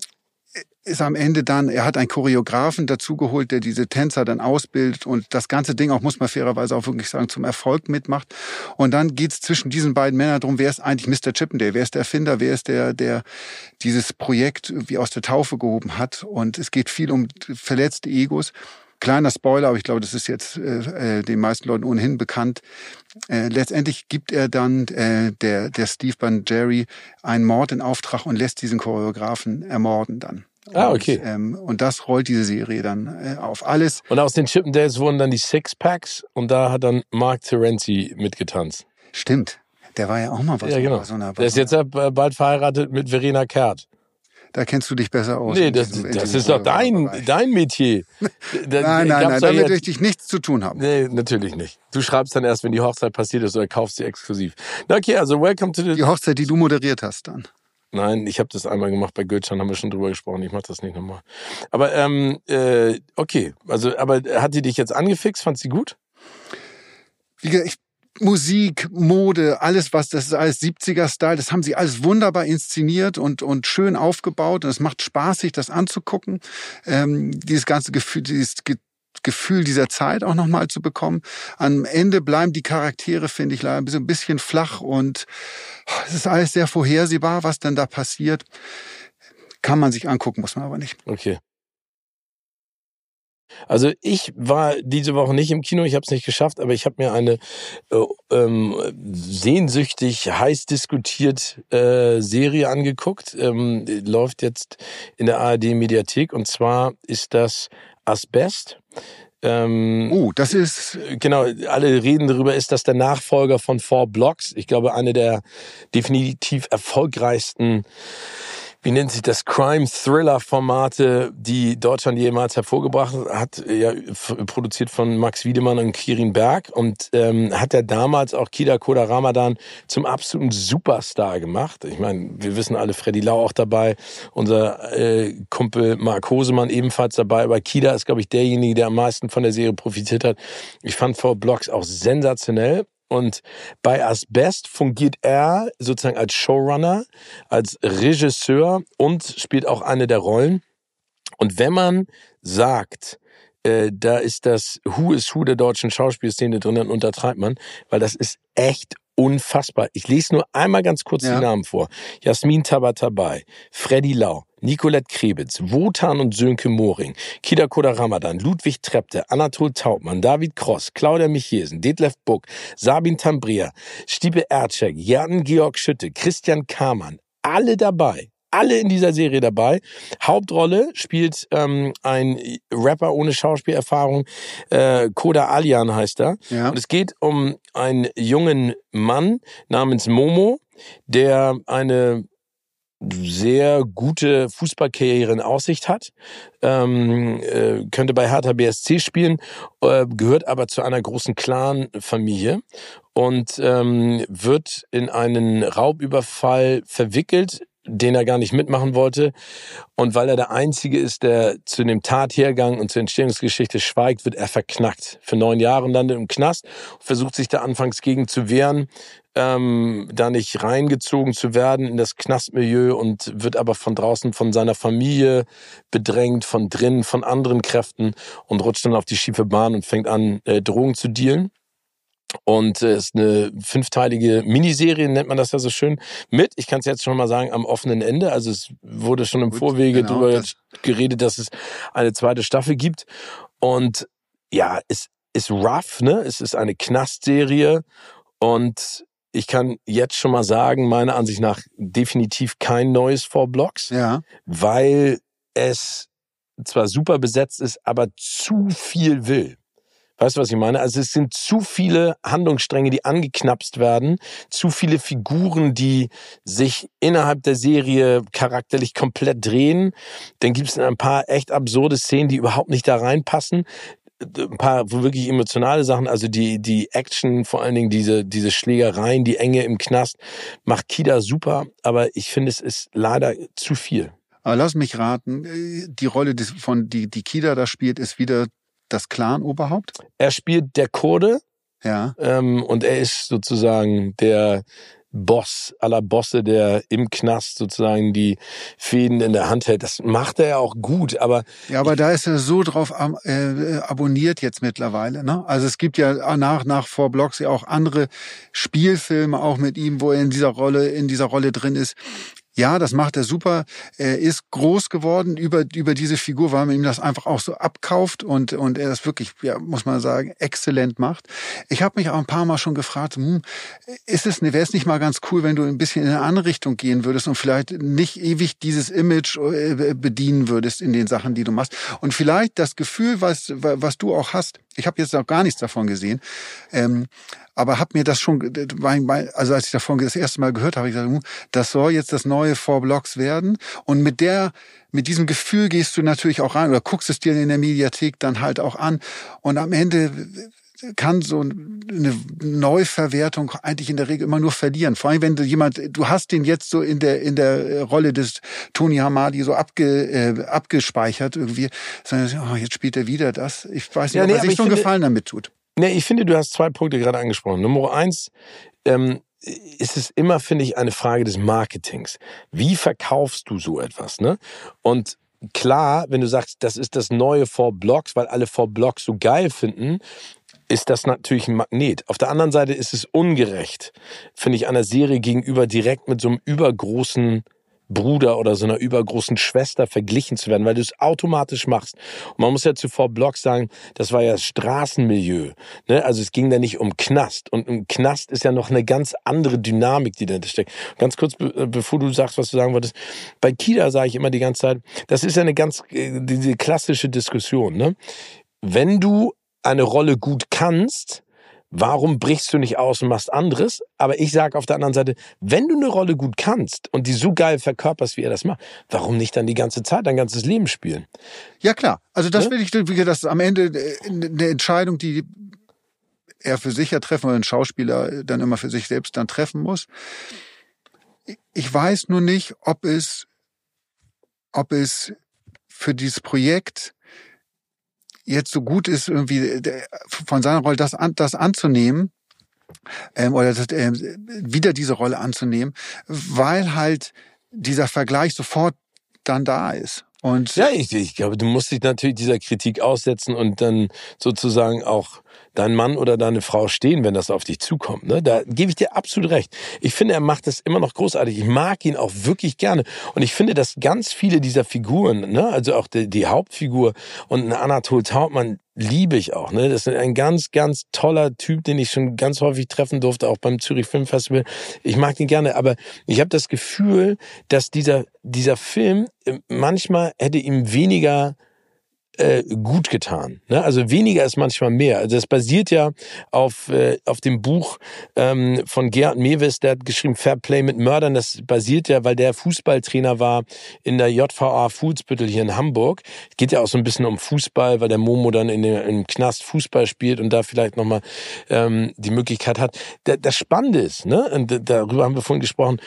ist am Ende dann, er hat einen Choreografen dazugeholt, der diese Tänzer dann ausbildet und das ganze Ding auch, muss man fairerweise auch wirklich sagen, zum Erfolg mitmacht. Und dann geht's zwischen diesen beiden Männern darum, wer ist eigentlich Mr. Chippendale, wer ist der Erfinder, wer ist der, der dieses Projekt wie aus der Taufe gehoben hat. Und es geht viel um verletzte Egos. Kleiner Spoiler, aber ich glaube, das ist jetzt äh, äh den meisten Leuten ohnehin bekannt. Äh, letztendlich gibt er dann äh, der, der Steve Jerry einen Mord in Auftrag und lässt diesen Choreografen ermorden dann.
Ah, okay.
Und, ähm, und das rollt diese Serie dann äh, auf alles.
Und aus den Chippendales wurden dann die Sixpacks und da hat dann Mark Terenzi mitgetanzt.
Stimmt. Der war ja auch mal was.
Ja, genau.
So einer,
der ist jetzt bald verheiratet mit Verena Kehrt.
Da kennst du dich besser aus.
Nee, das, das ist doch dein, dein Metier. [laughs]
Da, nein, nein, nein, damit möchte ich nichts zu tun haben.
Nee, natürlich nicht. Du schreibst dann erst, wenn die Hochzeit passiert ist oder kaufst sie exklusiv. Na okay, also welcome to the...
Die Hochzeit, die du moderiert hast dann.
Nein, ich habe das einmal gemacht bei Gülcan, haben wir schon drüber gesprochen. Ich mache das nicht nochmal. Aber ähm, äh, okay, also aber hat die dich jetzt angefixt? Fand sie gut?
Wie gesagt, ich, Musik, Mode, alles was, das ist alles 70er-Style, das haben sie alles wunderbar inszeniert und, und schön aufgebaut und es macht Spaß, sich das anzugucken. Ähm, dieses ganze Gefühl, dieses Gefühl dieser Zeit auch nochmal zu bekommen. Am Ende bleiben die Charaktere, finde ich, leider ein bisschen flach und es ist alles sehr vorhersehbar, was dann da passiert. Kann man sich angucken, muss man aber nicht.
Okay. Also ich war diese Woche nicht im Kino, ich habe es nicht geschafft, aber ich habe mir eine äh, ähm, sehnsüchtig heiß diskutiert äh, Serie angeguckt. Ähm, läuft jetzt in der ARD Mediathek und zwar ist das Asbest.
Ähm, uh, das ist.
Genau, alle reden darüber, ist das der Nachfolger von Four Blocks? Ich glaube, eine der definitiv erfolgreichsten wie nennt sich das, Crime-Thriller-Formate, die Deutschland jemals hervorgebracht hat, ja, produziert von Max Wiedemann und Kirin Berg. Und ähm, hat er damals auch Kida Koda Ramadan zum absoluten Superstar gemacht. Ich meine, wir wissen alle, Freddy Lau auch dabei, unser äh, Kumpel Mark Hosemann ebenfalls dabei, aber Kida ist, glaube ich, derjenige, der am meisten von der Serie profitiert hat. Ich fand Four Blocks auch sensationell und bei Asbest fungiert er sozusagen als Showrunner, als Regisseur und spielt auch eine der Rollen. Und wenn man sagt, äh, da ist das Who is Who der deutschen Schauspielszene drin, dann untertreibt man, weil das ist echt unfassbar. Ich lese nur einmal ganz kurz ja. die Namen vor. Jasmin Tabatabai, Freddy Lau, Nicolette Krebitz, Wotan und Sönke Moring, Kida Koda Ramadan, Ludwig Trepte, Anatol Taubmann, David Cross, Claudia Michesen, Detlef Buck, Sabin Tambria, Stiebe Ercek, Jan Georg Schütte, Christian Kamann, alle dabei alle in dieser Serie dabei. Hauptrolle spielt ähm, ein Rapper ohne Schauspielerfahrung, äh, Koda Alian heißt er. Ja. Und es geht um einen jungen Mann namens Momo, der eine sehr gute Fußballkarriere in Aussicht hat, ähm, äh, könnte bei Hertha BSC spielen, äh, gehört aber zu einer großen Clan-Familie und ähm, wird in einen Raubüberfall verwickelt den er gar nicht mitmachen wollte. Und weil er der Einzige ist, der zu dem Tathergang und zur Entstehungsgeschichte schweigt, wird er verknackt. Für neun Jahre landet im Knast, versucht sich da anfangs gegen zu wehren, ähm, da nicht reingezogen zu werden in das Knastmilieu und wird aber von draußen von seiner Familie bedrängt, von drinnen, von anderen Kräften und rutscht dann auf die schiefe Bahn und fängt an, äh, Drogen zu dealen. Und es äh, ist eine fünfteilige Miniserie, nennt man das ja so schön, mit, ich kann es jetzt schon mal sagen, am offenen Ende. Also es wurde schon im Gut, Vorwege genau, darüber das geredet, dass es eine zweite Staffel gibt. Und ja, es ist rough, ne? Es ist eine Knastserie und ich kann jetzt schon mal sagen, meiner Ansicht nach definitiv kein neues Four Blocks,
ja.
weil es zwar super besetzt ist, aber zu viel will. Weißt du, was ich meine? Also es sind zu viele Handlungsstränge, die angeknapst werden, zu viele Figuren, die sich innerhalb der Serie charakterlich komplett drehen. Dann gibt es ein paar echt absurde Szenen, die überhaupt nicht da reinpassen ein paar wirklich emotionale Sachen, also die, die Action, vor allen Dingen diese, diese Schlägereien, die Enge im Knast, macht Kida super, aber ich finde, es ist leider zu viel.
Aber lass mich raten, die Rolle, von die, die Kida da spielt, ist wieder das Clan-Oberhaupt?
Er spielt der Kurde.
Ja.
Ähm, und er ist sozusagen der Boss aller Bosse, der im Knast sozusagen die Fäden in der Hand hält. Das macht er ja auch gut, aber
ja, aber da ist er so drauf äh, abonniert jetzt mittlerweile. Ne? Also es gibt ja nach nach vor Blocks ja auch andere Spielfilme auch mit ihm, wo er in dieser Rolle in dieser Rolle drin ist. Ja, das macht er super. Er ist groß geworden über, über diese Figur, weil man ihm das einfach auch so abkauft und, und er das wirklich, ja, muss man sagen, exzellent macht. Ich habe mich auch ein paar Mal schon gefragt, hm, ist es, wäre es nicht mal ganz cool, wenn du ein bisschen in eine andere Richtung gehen würdest und vielleicht nicht ewig dieses Image äh, bedienen würdest in den Sachen, die du machst. Und vielleicht das Gefühl, was, was du auch hast, ich habe jetzt noch gar nichts davon gesehen, ähm, aber habe mir das schon, also als ich davon das erste Mal gehört habe, ich gesagt, hm, das soll jetzt das neue Four Blocks werden. Und mit der, mit diesem Gefühl gehst du natürlich auch rein oder guckst es dir in der Mediathek dann halt auch an. Und am Ende kann so eine Neuverwertung eigentlich in der Regel immer nur verlieren. Vor allem, wenn du jemand, du hast den jetzt so in der in der Rolle des Tony Hamadi so abge, äh, abgespeichert irgendwie, sondern oh, jetzt spielt er wieder das. Ich weiß nicht, ja, ob er sich so einen Gefallen damit tut.
Nee, ich finde, du hast zwei Punkte gerade angesprochen. Nummer eins, ähm, ist es immer, finde ich, eine Frage des Marketings. Wie verkaufst du so etwas? Ne? Und klar, wenn du sagst, das ist das neue Four Blocks, weil alle Four Blocks so geil finden, ist das natürlich ein Magnet. Auf der anderen Seite ist es ungerecht, finde ich, einer Serie gegenüber direkt mit so einem übergroßen Bruder oder so einer übergroßen Schwester verglichen zu werden, weil du es automatisch machst. Und man muss ja zuvor Block sagen, das war ja das Straßenmilieu. Ne? Also es ging da nicht um Knast. Und im Knast ist ja noch eine ganz andere Dynamik, die dahinter steckt. Ganz kurz, äh, bevor du sagst, was du sagen wolltest. Bei Kida sage ich immer die ganze Zeit, das ist ja eine ganz, äh, diese klassische Diskussion. Ne? Wenn du eine Rolle gut kannst, Warum brichst du nicht aus und machst anderes? Aber ich sage auf der anderen Seite, wenn du eine Rolle gut kannst und die so geil verkörperst, wie er das macht, warum nicht dann die ganze Zeit dein ganzes Leben spielen?
Ja klar, also das ja? will ich, das ist am Ende äh, eine Entscheidung, die er für sich ja treffen oder ein Schauspieler dann immer für sich selbst dann treffen muss. Ich weiß nur nicht, ob es, ob es für dieses Projekt jetzt so gut ist, irgendwie äh, von seiner Rolle das, an, das anzunehmen, ähm, oder das, äh, wieder diese Rolle anzunehmen, weil halt dieser Vergleich sofort dann da ist. Und
ja, ich, ich glaube, du musst dich natürlich dieser Kritik aussetzen und dann sozusagen auch dein Mann oder deine Frau stehen, wenn das auf dich zukommt. Ne? Da gebe ich dir absolut recht. Ich finde, er macht das immer noch großartig. Ich mag ihn auch wirklich gerne. Und ich finde, dass ganz viele dieser Figuren, ne, also auch die, die Hauptfigur und Anatol Taubmann, liebe ich auch. Ne? Das ist ein ganz, ganz toller Typ, den ich schon ganz häufig treffen durfte, auch beim Zürich Film Festival. Ich mag ihn gerne, aber ich habe das Gefühl, dass dieser, dieser Film äh, manchmal hätte ihm weniger äh, gut getan. Ne? Also weniger ist manchmal mehr. Also das basiert ja auf, äh, auf dem Buch ähm, von Gerhard Mewes, der hat geschrieben Fair Play mit Mördern. Das basiert ja, weil der Fußballtrainer war in der JVA Fuhlsbüttel hier in Hamburg. Geht ja auch so ein bisschen um Fußball, weil der Momo dann in den, im Knast Fußball spielt und da vielleicht nochmal ähm, die Möglichkeit hat. Das Spannende ist, ne? und darüber haben wir vorhin gesprochen,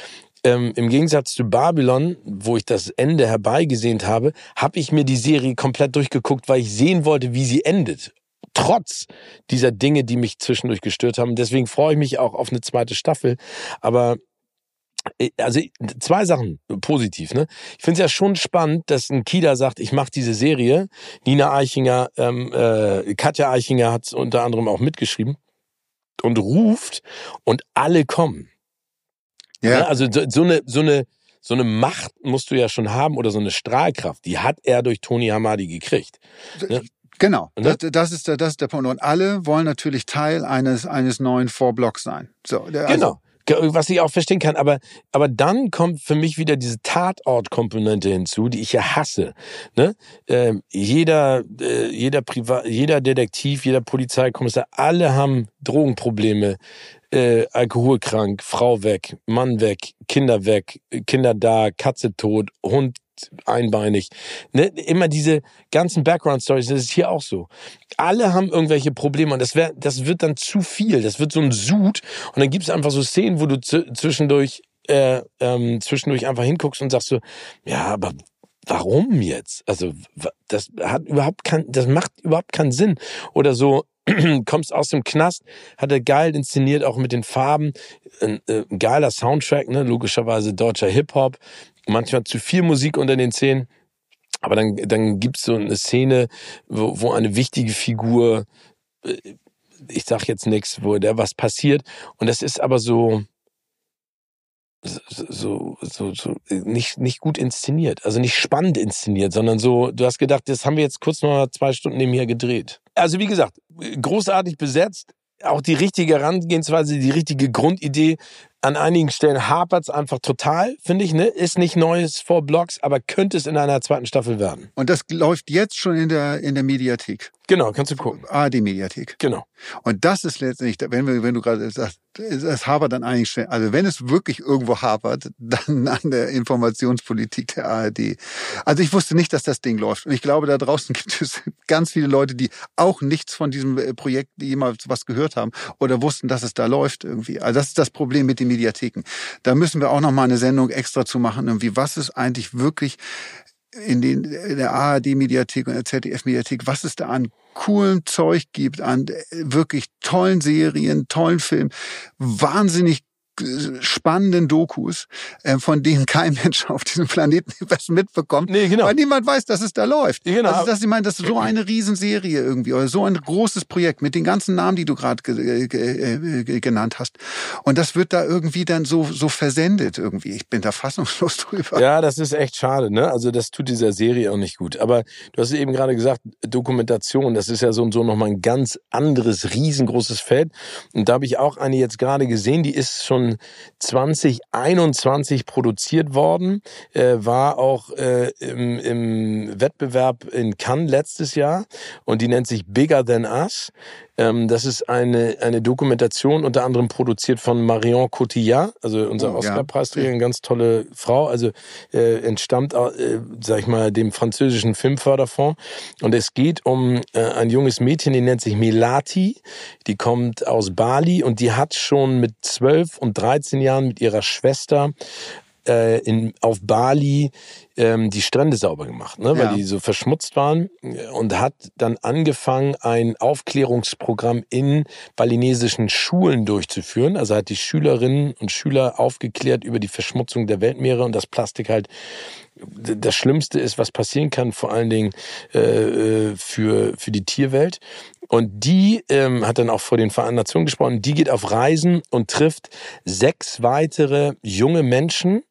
ähm, im Gegensatz zu Babylon, wo ich das Ende herbeigesehnt habe, habe ich mir die Serie komplett durchgeguckt, weil ich sehen wollte, wie sie endet. Trotz dieser Dinge, die mich zwischendurch gestört haben. Deswegen freue ich mich auch auf eine zweite Staffel. Aber äh, also zwei Sachen positiv. Ne? Ich finde es ja schon spannend, dass ein Kida sagt, ich mache diese Serie. Nina Eichinger, ähm, äh, Katja Eichinger hat unter anderem auch mitgeschrieben und ruft und alle kommen. Ja. Ne? Also so, so eine so eine so eine Macht musst du ja schon haben oder so eine Strahlkraft. Die hat er durch Tony Hamadi gekriegt.
Ne? Genau, ne? das, das, ist der, das ist der Punkt. Und alle wollen natürlich Teil eines, eines neuen Vorblocks sein. So,
der, also genau was ich auch verstehen kann, aber, aber dann kommt für mich wieder diese Tatort-Komponente hinzu, die ich ja hasse. Ne? Ähm, jeder, äh, jeder, Privat, jeder Detektiv, jeder Polizeikommissar, alle haben Drogenprobleme, äh, alkoholkrank, Frau weg, Mann weg, Kinder weg, Kinder da, Katze tot, Hund einbeinig. Ne? Immer diese ganzen Background-Stories, das ist hier auch so. Alle haben irgendwelche Probleme und das, wär, das wird dann zu viel. Das wird so ein Sud und dann gibt es einfach so Szenen, wo du zwischendurch, äh, ähm, zwischendurch einfach hinguckst und sagst so, ja, aber warum jetzt? Also das hat überhaupt kein, das macht überhaupt keinen Sinn. Oder so, [clears throat] kommst aus dem Knast, hat er geil inszeniert, auch mit den Farben, ein, äh, ein geiler Soundtrack, ne, logischerweise deutscher Hip-Hop, manchmal zu viel Musik unter den Szenen. Aber dann, dann gibt's so eine Szene, wo, wo eine wichtige Figur, äh, ich sag jetzt nichts, wo der was passiert. Und das ist aber so, so, so, so nicht, nicht gut inszeniert, also nicht spannend inszeniert, sondern so, du hast gedacht, das haben wir jetzt kurz noch zwei Stunden nebenher gedreht. Also wie gesagt, großartig besetzt, auch die richtige Herangehensweise, die richtige Grundidee. An einigen Stellen hapert es einfach total, finde ich. Ne? Ist nicht Neues vor Blogs, aber könnte es in einer zweiten Staffel werden.
Und das läuft jetzt schon in der, in der Mediathek.
Genau, kannst du gucken.
ARD-Mediathek.
Genau.
Und das ist letztendlich, wenn, wir, wenn du gerade sagst, es hapert dann eigentlich schnell. Also wenn es wirklich irgendwo hapert, [laughs] dann an der Informationspolitik der ARD. Also ich wusste nicht, dass das Ding läuft. Und ich glaube, da draußen [laughs] gibt es ganz viele Leute, die auch nichts von diesem äh, Projekt jemals was gehört haben oder wussten, dass es da läuft irgendwie. Also das ist das Problem mit den Mediatheken. Da müssen wir auch noch mal eine Sendung extra zu machen, irgendwie, was ist eigentlich wirklich in, den, in der ARD-Mediathek und der ZDF-Mediathek, was es da an coolen Zeug gibt, an wirklich tollen Serien, tollen Filmen, wahnsinnig spannenden Dokus, äh, von denen kein Mensch auf diesem Planeten [laughs] was mitbekommt, nee, genau. weil niemand weiß, dass es da läuft. Genau. Also das, ich meine, das ist so eine Riesenserie irgendwie oder so ein großes Projekt mit den ganzen Namen, die du gerade ge ge genannt hast. Und das wird da irgendwie dann so so versendet irgendwie. Ich bin da fassungslos [laughs] drüber.
Ja, das ist echt schade. Ne? Also das tut dieser Serie auch nicht gut. Aber du hast eben gerade gesagt, Dokumentation, das ist ja so und so nochmal ein ganz anderes, riesengroßes Feld. Und da habe ich auch eine jetzt gerade gesehen, die ist schon 2021 produziert worden, äh, war auch äh, im, im Wettbewerb in Cannes letztes Jahr und die nennt sich Bigger Than Us. Ähm, das ist eine, eine Dokumentation unter anderem produziert von Marion Cotillard, also unser oh, Oscar-Preisträger, ja. eine ganz tolle Frau, also äh, entstammt, äh, sag ich mal, dem französischen Filmförderfonds. Und es geht um äh, ein junges Mädchen, die nennt sich Melati, die kommt aus Bali und die hat schon mit 12 und 13 Jahren mit ihrer Schwester äh, in, auf Bali ähm, die Strände sauber gemacht, ne, weil ja. die so verschmutzt waren und hat dann angefangen, ein Aufklärungsprogramm in balinesischen Schulen durchzuführen. Also hat die Schülerinnen und Schüler aufgeklärt über die Verschmutzung der Weltmeere und das Plastik halt das Schlimmste ist, was passieren kann, vor allen Dingen äh, äh, für, für die Tierwelt. Und die ähm, hat dann auch vor den Vereinten Nationen gesprochen, die geht auf Reisen und trifft sechs weitere junge Menschen,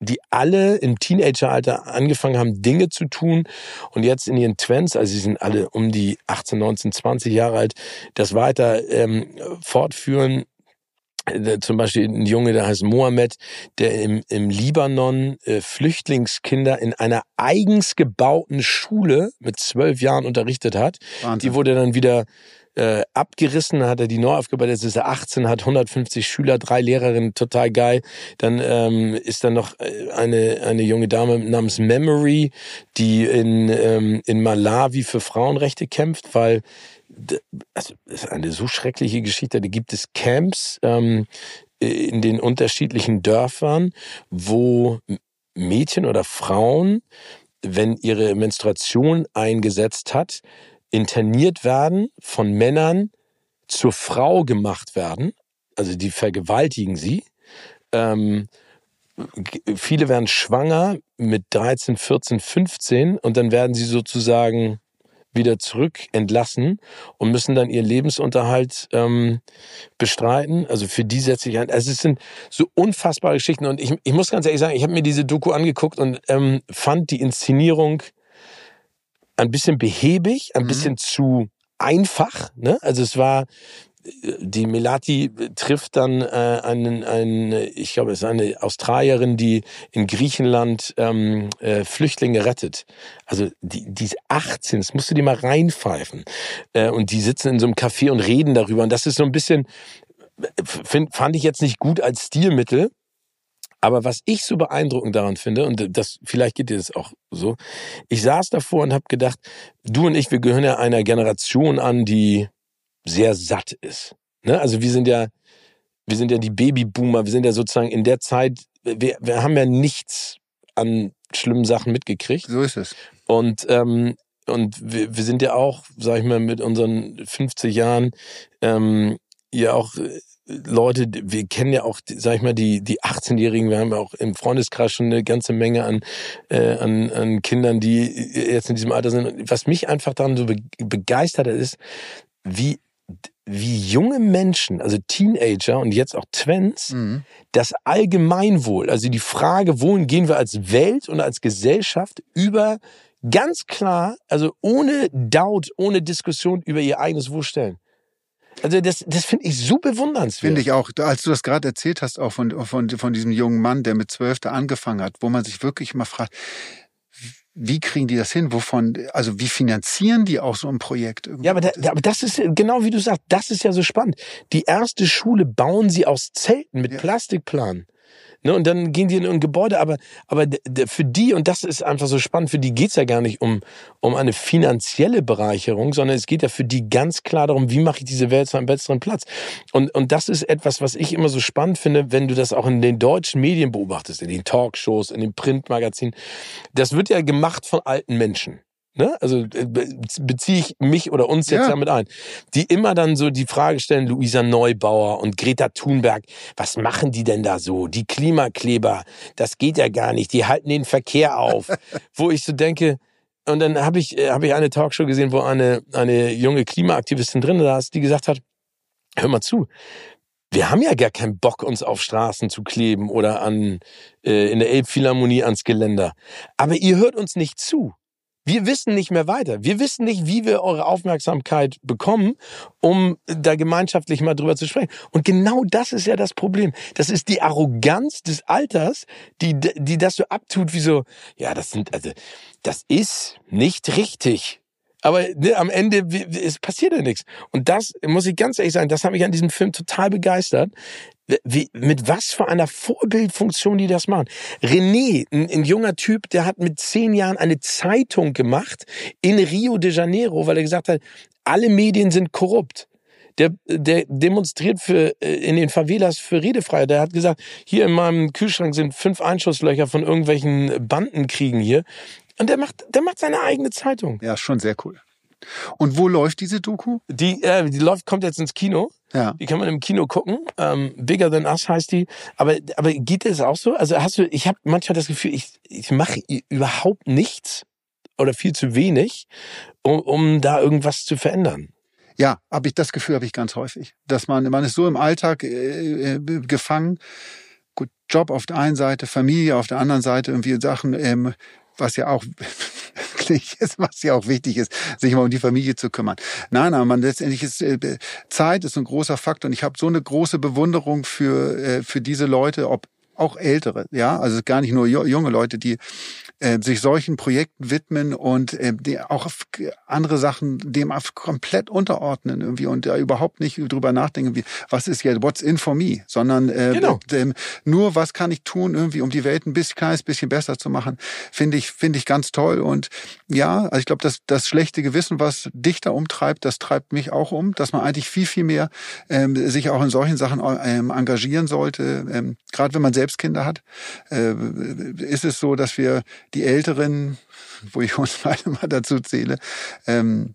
die alle im Teenageralter angefangen haben, Dinge zu tun und jetzt in ihren Twents, also sie sind alle um die 18, 19, 20 Jahre alt, das weiter ähm, fortführen. Äh, zum Beispiel ein Junge, der heißt Mohammed, der im, im Libanon äh, Flüchtlingskinder in einer eigens gebauten Schule mit zwölf Jahren unterrichtet hat. Wahnsinn. Die wurde dann wieder äh, abgerissen, hat er die neu aufgebaut, jetzt ist er 18, hat 150 Schüler, drei Lehrerinnen, total geil. Dann ähm, ist dann noch äh, eine, eine junge Dame namens Memory, die in, ähm, in Malawi für Frauenrechte kämpft, weil also das ist eine so schreckliche Geschichte. Da gibt es Camps, ähm, in den unterschiedlichen Dörfern, wo Mädchen oder Frauen, wenn ihre Menstruation eingesetzt hat, interniert werden, von Männern zur Frau gemacht werden, also die vergewaltigen sie. Ähm, viele werden schwanger mit 13, 14, 15 und dann werden sie sozusagen wieder zurück entlassen und müssen dann ihren Lebensunterhalt ähm, bestreiten. Also für die setze ich ein. Also es sind so unfassbare Geschichten und ich, ich muss ganz ehrlich sagen, ich habe mir diese Doku angeguckt und ähm, fand die Inszenierung ein bisschen behäbig, ein mhm. bisschen zu einfach. Ne? Also es war die Melati trifft dann äh, einen, einen, ich glaube, es ist eine Australierin, die in Griechenland ähm, äh, Flüchtlinge rettet. Also die, die ist 18, das musst du dir mal reinpfeifen. Äh, und die sitzen in so einem Café und reden darüber. Und das ist so ein bisschen, find, fand ich jetzt nicht gut als Stilmittel. Aber was ich so beeindruckend daran finde, und das vielleicht geht dir das auch so, ich saß davor und habe gedacht, du und ich, wir gehören ja einer Generation an, die sehr satt ist. Ne? Also wir sind ja, wir sind ja die Babyboomer, wir sind ja sozusagen in der Zeit, wir, wir haben ja nichts an schlimmen Sachen mitgekriegt.
So ist es.
Und ähm, und wir, wir sind ja auch, sag ich mal, mit unseren 50 Jahren ähm, ja auch äh, Leute, wir kennen ja auch, sag ich mal, die, die 18-Jährigen, wir haben ja auch im Freundeskreis schon eine ganze Menge an, äh, an, an Kindern, die jetzt in diesem Alter sind. Was mich einfach daran so begeistert hat, ist, wie wie junge Menschen, also Teenager und jetzt auch Twins, mhm. das Allgemeinwohl, also die Frage, wohin gehen wir als Welt und als Gesellschaft über ganz klar, also ohne Doubt, ohne Diskussion über ihr eigenes Wohl stellen. Also das, das finde ich so bewundernswert.
Finde ich auch. Als du das gerade erzählt hast, auch von, von, von diesem jungen Mann, der mit zwölf da angefangen hat, wo man sich wirklich mal fragt, wie kriegen die das hin? Wovon, also wie finanzieren die auch so ein Projekt?
Ja, aber, da, aber das ist genau wie du sagst, das ist ja so spannend. Die erste Schule bauen sie aus Zelten mit ja. Plastikplanen. Ne, und dann gehen die in ein Gebäude, aber, aber für die, und das ist einfach so spannend, für die geht's ja gar nicht um, um eine finanzielle Bereicherung, sondern es geht ja für die ganz klar darum, wie mache ich diese Welt zu einem besseren Platz. Und, und das ist etwas, was ich immer so spannend finde, wenn du das auch in den deutschen Medien beobachtest, in den Talkshows, in den Printmagazinen. Das wird ja gemacht von alten Menschen. Ne? Also äh, beziehe ich mich oder uns jetzt ja. damit ein, die immer dann so die Frage stellen, Luisa Neubauer und Greta Thunberg, was machen die denn da so? Die Klimakleber, das geht ja gar nicht, die halten den Verkehr auf. [laughs] Wo ich so denke, und dann habe ich, äh, hab ich eine Talkshow gesehen, wo eine, eine junge Klimaaktivistin drin saß, die gesagt hat, hör mal zu, wir haben ja gar keinen Bock, uns auf Straßen zu kleben oder an, äh, in der Elbphilharmonie ans Geländer. Aber ihr hört uns nicht zu. Wir wissen nicht mehr weiter. Wir wissen nicht, wie wir eure Aufmerksamkeit bekommen, um da gemeinschaftlich mal drüber zu sprechen. Und genau das ist ja das Problem. Das ist die Arroganz des Alters, die, die das so abtut, wie so, ja, das sind, also, das ist nicht richtig. Aber ne, am Ende es passiert ja nichts. Und das muss ich ganz ehrlich sagen, das hat mich an diesem Film total begeistert. Wie, mit was für einer Vorbildfunktion die das machen. René, ein, ein, junger Typ, der hat mit zehn Jahren eine Zeitung gemacht in Rio de Janeiro, weil er gesagt hat, alle Medien sind korrupt. Der, der demonstriert für, äh, in den Favelas für Redefreiheit. Der hat gesagt, hier in meinem Kühlschrank sind fünf Einschusslöcher von irgendwelchen Bandenkriegen hier. Und der macht, der macht seine eigene Zeitung.
Ja, schon sehr cool. Und wo läuft diese Doku?
Die, äh, die läuft, kommt jetzt ins Kino. Ja. Die kann man im Kino gucken. Ähm, Bigger Than Us heißt die. Aber, aber geht es auch so? Also hast du, ich habe manchmal das Gefühl, ich, ich mache überhaupt nichts oder viel zu wenig, um, um da irgendwas zu verändern.
Ja, habe ich das Gefühl, habe ich ganz häufig, dass man man ist so im Alltag äh, äh, gefangen. Gut, Job auf der einen Seite, Familie auf der anderen Seite, irgendwie Sachen, ähm, was ja auch [laughs] ist, was ja auch wichtig ist, sich mal um die Familie zu kümmern. Nein, aber man letztendlich ist äh, Zeit ist ein großer Faktor und ich habe so eine große Bewunderung für äh, für diese Leute, ob auch ältere, ja, also gar nicht nur junge Leute, die äh, sich solchen Projekten widmen und äh, die auch andere Sachen dem komplett unterordnen irgendwie und da überhaupt nicht drüber nachdenken, wie was ist jetzt what's in for me, sondern äh, genau. äh, nur was kann ich tun irgendwie, um die Welt ein bisschen kleines bisschen besser zu machen, finde ich finde ich ganz toll. Und ja, also ich glaube, dass das schlechte Gewissen, was Dichter umtreibt, das treibt mich auch um, dass man eigentlich viel viel mehr ähm, sich auch in solchen Sachen ähm, engagieren sollte, ähm, gerade wenn man selbst Kinder hat, äh, ist es so, dass wir die Älteren, wo ich [laughs] uns beide mal dazu zähle, ähm,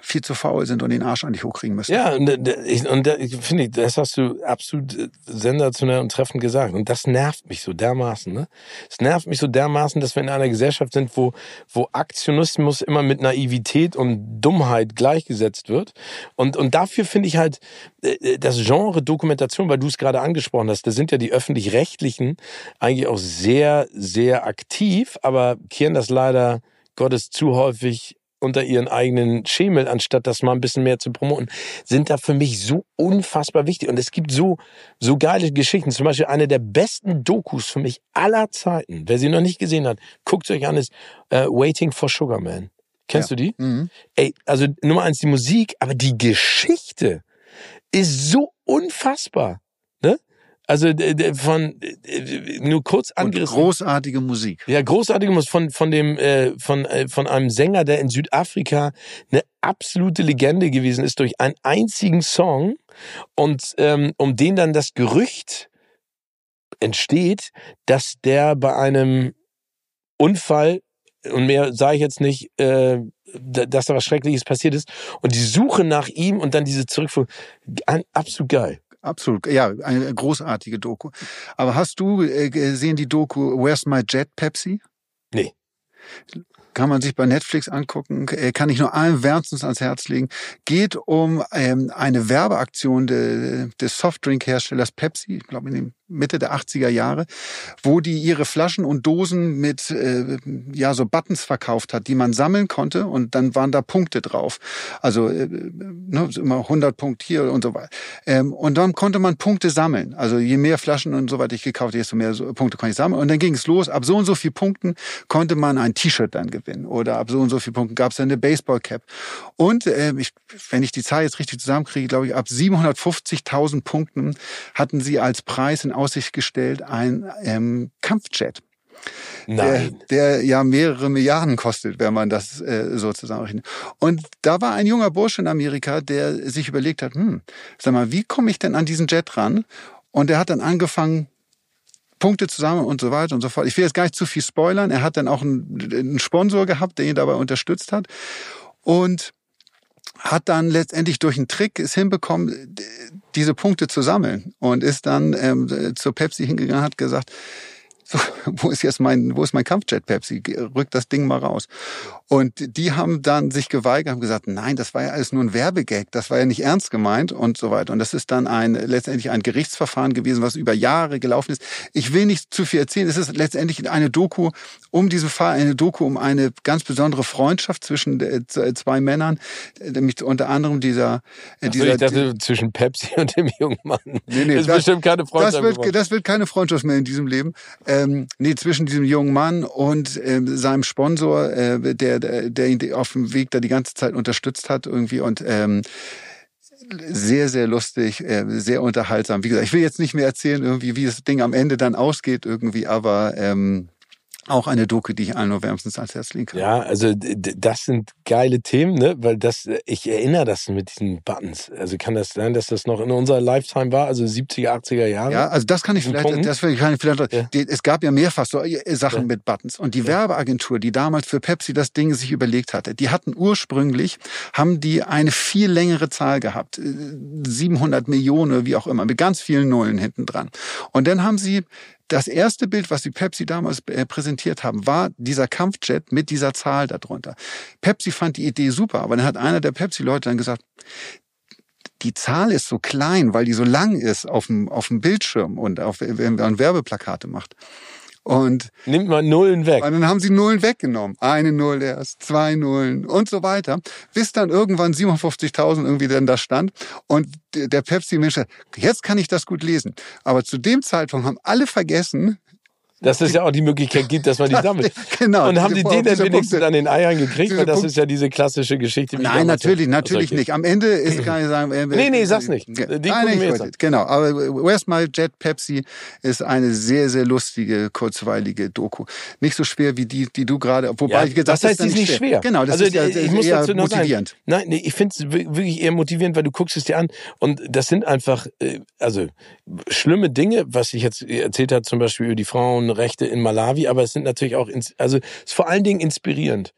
viel zu faul sind und den Arsch eigentlich hochkriegen müssen.
Ja, und, ich, und ich finde, das hast du absolut äh, sensationell und treffend gesagt. Und das nervt mich so dermaßen. Ne? Es nervt mich so dermaßen, dass wir in einer Gesellschaft sind, wo, wo Aktionismus immer mit Naivität und Dummheit gleichgesetzt wird. Und, und dafür finde ich halt äh, äh, das Genre Dokumentation, weil du es gerade angesprochen hast, da sind ja die öffentlich-rechtlichen eigentlich auch sehr, sehr aktiv, aber kehren das leider Gottes zu häufig unter ihren eigenen Schemel, anstatt das mal ein bisschen mehr zu promoten, sind da für mich so unfassbar wichtig. Und es gibt so, so geile Geschichten. Zum Beispiel eine der besten Dokus für mich aller Zeiten. Wer sie noch nicht gesehen hat, guckt euch an, ist uh, Waiting for Sugar Man. Kennst ja. du die? Mhm. Ey, also Nummer eins die Musik, aber die Geschichte ist so unfassbar. Also von nur kurz angerissen.
Und großartige Musik.
Ja, großartige Musik von von dem äh, von äh, von einem Sänger, der in Südafrika eine absolute Legende gewesen ist durch einen einzigen Song und ähm, um den dann das Gerücht entsteht, dass der bei einem Unfall und mehr sage ich jetzt nicht, äh, dass da was Schreckliches passiert ist und die Suche nach ihm und dann diese Zurückführung, absolut geil.
Absolut, ja, eine großartige Doku. Aber hast du äh, gesehen die Doku Where's My Jet Pepsi?
Nee.
Kann man sich bei Netflix angucken, äh, kann ich nur allen wärmstens ans Herz legen. Geht um ähm, eine Werbeaktion de, des Softdrinkherstellers Pepsi, ich glaube in dem Mitte der 80er Jahre, wo die ihre Flaschen und Dosen mit äh, ja so Buttons verkauft hat, die man sammeln konnte und dann waren da Punkte drauf. Also äh, ne, immer 100 Punkte hier und so weiter. Ähm, und dann konnte man Punkte sammeln. Also je mehr Flaschen und so weiter ich gekauft, desto mehr Punkte konnte ich sammeln. Und dann ging es los. Ab so und so viel Punkten konnte man ein T-Shirt dann gewinnen oder ab so und so viel Punkten gab es dann eine Baseball-Cap. Und äh, ich, wenn ich die Zahl jetzt richtig zusammenkriege, glaube ich, ab 750.000 Punkten hatten sie als Preis in Aussicht gestellt ein ähm, Kampfjet.
Nein.
Der, der ja mehrere Milliarden kostet, wenn man das äh, so zusammenrechnet. Und da war ein junger Bursche in Amerika, der sich überlegt hat, hm, sag mal, wie komme ich denn an diesen Jet ran? Und er hat dann angefangen, Punkte zusammen und so weiter und so fort. Ich will jetzt gar nicht zu viel spoilern. Er hat dann auch einen, einen Sponsor gehabt, der ihn dabei unterstützt hat. Und hat dann letztendlich durch einen Trick es hinbekommen, diese Punkte zu sammeln. Und ist dann ähm, zur Pepsi hingegangen, hat gesagt, so, [laughs] wo ist jetzt mein, wo ist mein Kampfjet Pepsi? Rückt das Ding mal raus. Und die haben dann sich geweigert, haben gesagt, nein, das war ja alles nur ein Werbegag, das war ja nicht ernst gemeint und so weiter. Und das ist dann ein, letztendlich ein Gerichtsverfahren gewesen, was über Jahre gelaufen ist. Ich will nicht zu viel erzählen. Es ist letztendlich eine Doku um diesen Fall, eine Doku um eine ganz besondere Freundschaft zwischen äh, zwei Männern, nämlich unter anderem dieser,
äh, dieser, ich dachte, zwischen Pepsi und dem jungen Mann. Nee, nee, das ist das, bestimmt keine Freundschaft.
Das wird, das wird keine Freundschaft mehr in diesem Leben. Ähm, nee, zwischen diesem jungen Mann und äh, seinem Sponsor, äh, der, der ihn auf dem Weg da die ganze Zeit unterstützt hat irgendwie und ähm, sehr, sehr lustig, äh, sehr unterhaltsam. Wie gesagt, ich will jetzt nicht mehr erzählen, irgendwie, wie das Ding am Ende dann ausgeht, irgendwie, aber ähm, auch eine Doku, die ich allen nur wärmstens ans Herz legen kann.
Ja, also das sind geile Themen, ne? Weil das, ich erinnere das mit diesen Buttons. Also kann das sein, dass das noch in unserer Lifetime war, also 70er, 80er Jahre?
Ja, also das kann ich vielleicht, Punkten? das kann ich vielleicht, ja. die, es gab ja mehrfach so äh, Sachen ja. mit Buttons. Und die ja. Werbeagentur, die damals für Pepsi das Ding sich überlegt hatte, die hatten ursprünglich, haben die eine viel längere Zahl gehabt. 700 äh, Millionen, wie auch immer, mit ganz vielen Nullen hinten dran. Und dann haben sie das erste Bild, was die Pepsi damals äh, präsentiert haben, war dieser Kampfjet mit dieser Zahl darunter. Pepsi fand die Idee super, aber dann hat einer der Pepsi-Leute dann gesagt, die Zahl ist so klein, weil die so lang ist auf dem, auf dem Bildschirm und auf, wenn man Werbeplakate macht. Und
nimmt man Nullen weg.
Und dann haben sie Nullen weggenommen. Eine Null erst, zwei Nullen und so weiter. Bis dann irgendwann 57.000 irgendwie dann da stand. Und der Pepsi-Mensch, jetzt kann ich das gut lesen. Aber zu dem Zeitpunkt haben alle vergessen,
dass es ja auch die Möglichkeit gibt, dass man die [laughs] sammelt.
genau.
Und haben die den dann wenigstens an den Eiern gekriegt? Weil das ist ja diese klassische Geschichte.
Nein, natürlich, natürlich nicht. Am Ende ist, kann ich sagen... Äh, [laughs]
nee, nee, sag's nicht. Die
Nein, nicht genau. Aber Where's My Jet Pepsi ist eine sehr, sehr lustige, kurzweilige Doku. Nicht so schwer wie die, die du gerade... Wobei
ja,
ich gesagt
das heißt, sie ist nicht schwer.
Genau, das
also,
ist ja
ich muss
eher
dazu noch
motivierend.
Sagen. Nein, nee, ich finde es wirklich eher motivierend, weil du guckst es dir an und das sind einfach, äh, also schlimme Dinge, was ich jetzt erzählt habe, zum Beispiel über die Frauenrechte in Malawi, aber es sind natürlich auch, also es ist vor allen Dingen inspirierend.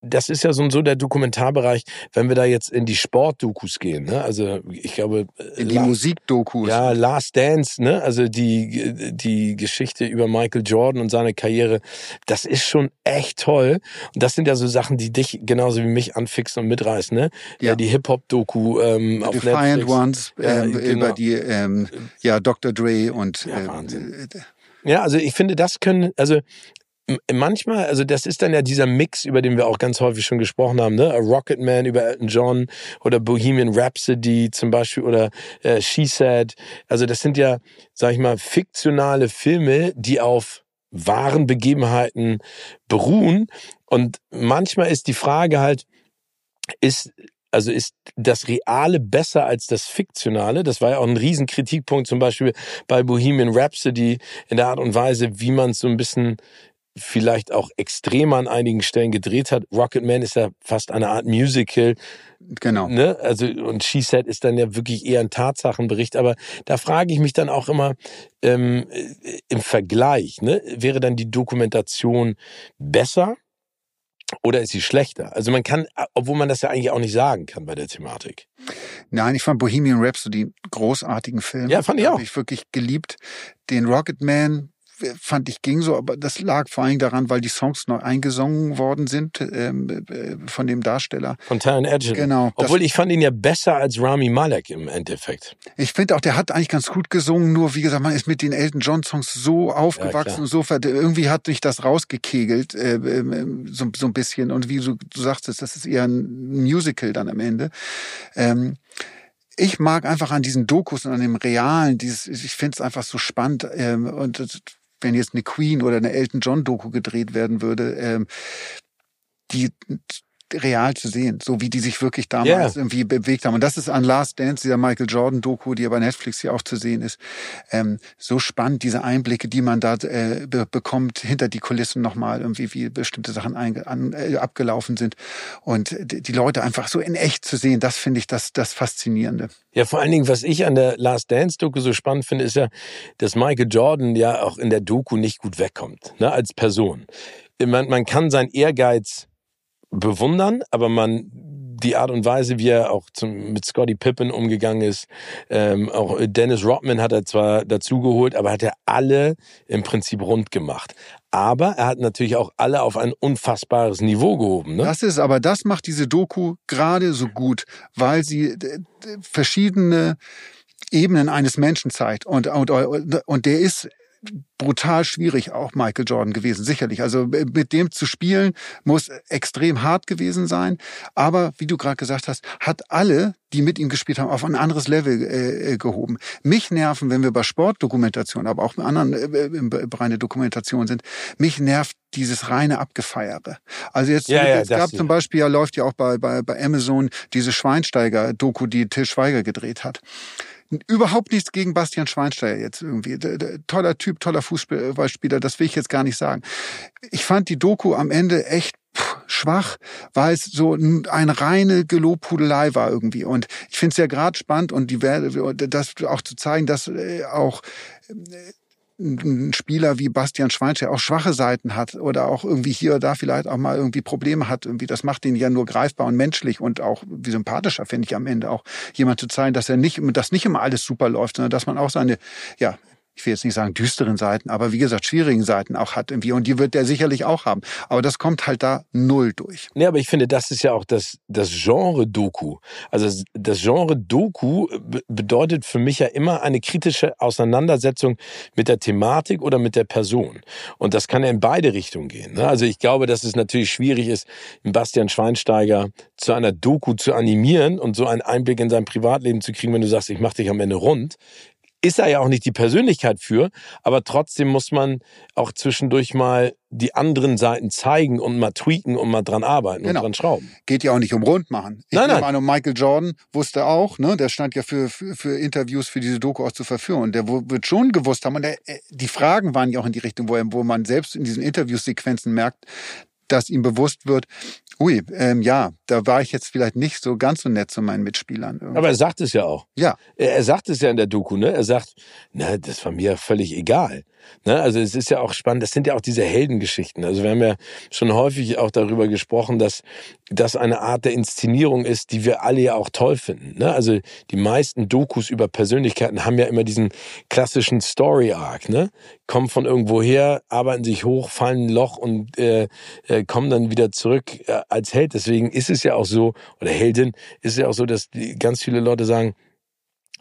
Das ist ja so, so der Dokumentarbereich, wenn wir da jetzt in die Sportdokus gehen, ne? Also ich glaube.
In die Musikdokus.
Ja, Last Dance, ne? Also die, die Geschichte über Michael Jordan und seine Karriere, das ist schon echt toll. Und das sind ja so Sachen, die dich genauso wie mich anfixen und mitreißen, ne?
Ja.
Die Hip-Hop-Doku ähm, auf
Defiant
Netflix.
Ones
Ja,
ähm,
genau.
über die ähm, ja Dr. Dre und
Ja,
äh,
Wahnsinn.
äh,
Ja, also ich finde, das können, also manchmal, also das ist dann ja dieser Mix, über den wir auch ganz häufig schon gesprochen haben, ne? Rocket Man über Elton John oder Bohemian Rhapsody zum Beispiel oder äh, She Said. Also das sind ja, sag ich mal, fiktionale Filme, die auf wahren Begebenheiten beruhen. Und manchmal ist die Frage halt, ist also ist das Reale besser als das Fiktionale? Das war ja auch ein Riesenkritikpunkt zum Beispiel bei Bohemian Rhapsody in der Art und Weise, wie man es so ein bisschen vielleicht auch extremer an einigen Stellen gedreht hat. Rocketman ist ja fast eine Art Musical,
genau.
ne? Also und She Said ist dann ja wirklich eher ein Tatsachenbericht. Aber da frage ich mich dann auch immer ähm, äh, im Vergleich, ne? Wäre dann die Dokumentation besser? Oder ist sie schlechter? Also man kann, obwohl man das ja eigentlich auch nicht sagen kann bei der Thematik.
Nein, ich fand Bohemian Rhapsody großartigen Film.
Ja, fand ich auch.
ich wirklich geliebt. Den Rocket Man fand ich ging so, aber das lag vor allem daran, weil die Songs neu eingesungen worden sind ähm, äh, von dem Darsteller.
Von Taron Edgerton.
Genau. Das-
Obwohl ich fand ihn ja besser als Rami Malek im Endeffekt.
Ich finde auch, der hat eigentlich ganz gut gesungen, nur wie gesagt, man ist mit den Elton John Songs so aufgewachsen
klar.
und so, irgendwie hat sich das rausgekegelt, äh, ähm, so, so ein bisschen. Und wie du, du sagtest, das ist eher ein Musical dann am Ende. Ähm, ich mag einfach an diesen Dokus und an dem Realen, dieses, ich finde es einfach so spannend. Ähm, und wenn jetzt eine Queen oder eine Elton John Doku gedreht werden würde, ähm, die real zu sehen, so wie die sich wirklich damals
Ja.
irgendwie bewegt haben. Und das ist an Last Dance, dieser Michael Jordan Doku, die ja bei Netflix hier auch zu sehen ist, ähm, so spannend, diese Einblicke, die man da äh, be bekommt, hinter die Kulissen nochmal, irgendwie wie bestimmte Sachen an, äh, abgelaufen sind. Und die, Leute einfach so in echt zu sehen, das finde ich das, das Faszinierende.
Ja, vor allen Dingen, was ich an der Last Dance Doku so spannend finde, ist ja, dass Michael Jordan ja auch in der Doku nicht gut wegkommt, ne, als Person. Man, man kann seinen Ehrgeiz bewundern, aber man die Art und Weise, wie er auch zum, mit Scottie Pippen umgegangen ist, ähm, auch Dennis Rodman hat er zwar dazugeholt, aber hat er alle im Prinzip rund gemacht. Aber er hat natürlich auch alle auf ein unfassbares Niveau gehoben. Ne?
Das ist aber, das macht diese Doku gerade so gut, weil sie verschiedene Ebenen eines Menschen zeigt. Und, und, und der ist brutal schwierig, auch Michael Jordan gewesen, sicherlich. Also äh, mit dem zu spielen muss extrem hart gewesen sein. Aber wie du gerade gesagt hast, hat alle, die mit ihm gespielt haben, auf ein anderes Level äh, gehoben. Mich nerven, wenn wir bei Sportdokumentation, aber auch bei anderen äh, im Bereich der Dokumentation sind, mich nervt dieses reine Abgefeiere. Also jetzt,
Ja, ja,
es
das
gab
ja.
zum Beispiel, ja, läuft ja auch bei, bei, bei Amazon diese Schweinsteiger-Doku, die Till Schweiger gedreht hat. Überhaupt nichts gegen Bastian Schweinsteiger jetzt irgendwie. Toller Typ, toller Fußballspieler, das will ich jetzt gar nicht sagen. Ich fand die Doku am Ende echt schwach, weil es so ein- eine reine Gelobhudelei war irgendwie. Und ich finde es ja gerade spannend und die das auch zu zeigen, dass äh, auch ein Spieler wie Bastian Schweinsteiger auch schwache Seiten hat oder auch irgendwie hier oder da vielleicht auch mal irgendwie Probleme hat. Irgendwie, das macht ihn ja nur greifbar und menschlich und auch wie sympathischer, finde ich am Ende auch, jemand zu zeigen, dass er nicht, dass nicht immer alles super läuft, sondern dass man auch seine, ja, ich will jetzt nicht sagen düsteren Seiten, aber wie gesagt, schwierigen Seiten auch hat irgendwie. Und die wird der sicherlich auch haben. Aber das kommt halt da null durch.
Nee, aber ich finde, das ist ja auch das, das Genre Doku. Also das Genre Doku bedeutet für mich ja immer eine kritische Auseinandersetzung mit der Thematik oder mit der Person. Und das kann ja in beide Richtungen gehen. Ne? Also ich glaube, dass es natürlich schwierig ist, Bastian Schweinsteiger zu einer Doku zu animieren und so einen Einblick in sein Privatleben zu kriegen, wenn du sagst, ich mache dich am Ende rund ist er ja auch nicht die Persönlichkeit für, aber trotzdem muss man auch zwischendurch mal die anderen Seiten zeigen und mal tweaken und mal dran arbeiten genau. und dran schrauben.
Geht ja auch nicht um rund machen. Ich nein, nein. An, Michael Jordan wusste auch, ne, der stand ja für, für, für Interviews für diese Doku auch zur Verfügung und der wird schon gewusst haben und der, äh, die Fragen waren ja auch in die Richtung, wo, er, wo man selbst in diesen Interviewsequenzen merkt, dass ihm bewusst wird, ui, ähm, ja, da war ich jetzt vielleicht nicht so ganz so nett zu meinen Mitspielern.
Irgendwie. Aber er sagt es ja auch.
Ja.
Er, er sagt es ja in der Doku, ne? Er sagt, na, das war mir völlig egal. Ne? Also es ist ja auch spannend, das sind ja auch diese Heldengeschichten. Also wir haben ja schon häufig auch darüber gesprochen, dass das eine Art der Inszenierung ist, die wir alle ja auch toll finden. Ne? Also die meisten Dokus über Persönlichkeiten haben ja immer diesen klassischen Story-Arc. Ne? Kommen von irgendwo her, arbeiten sich hoch, fallen ein Loch und äh, äh, kommen dann wieder zurück äh, als Held. Deswegen ist es ja auch so, oder Heldin, ist es ja auch so, dass die, ganz viele Leute sagen,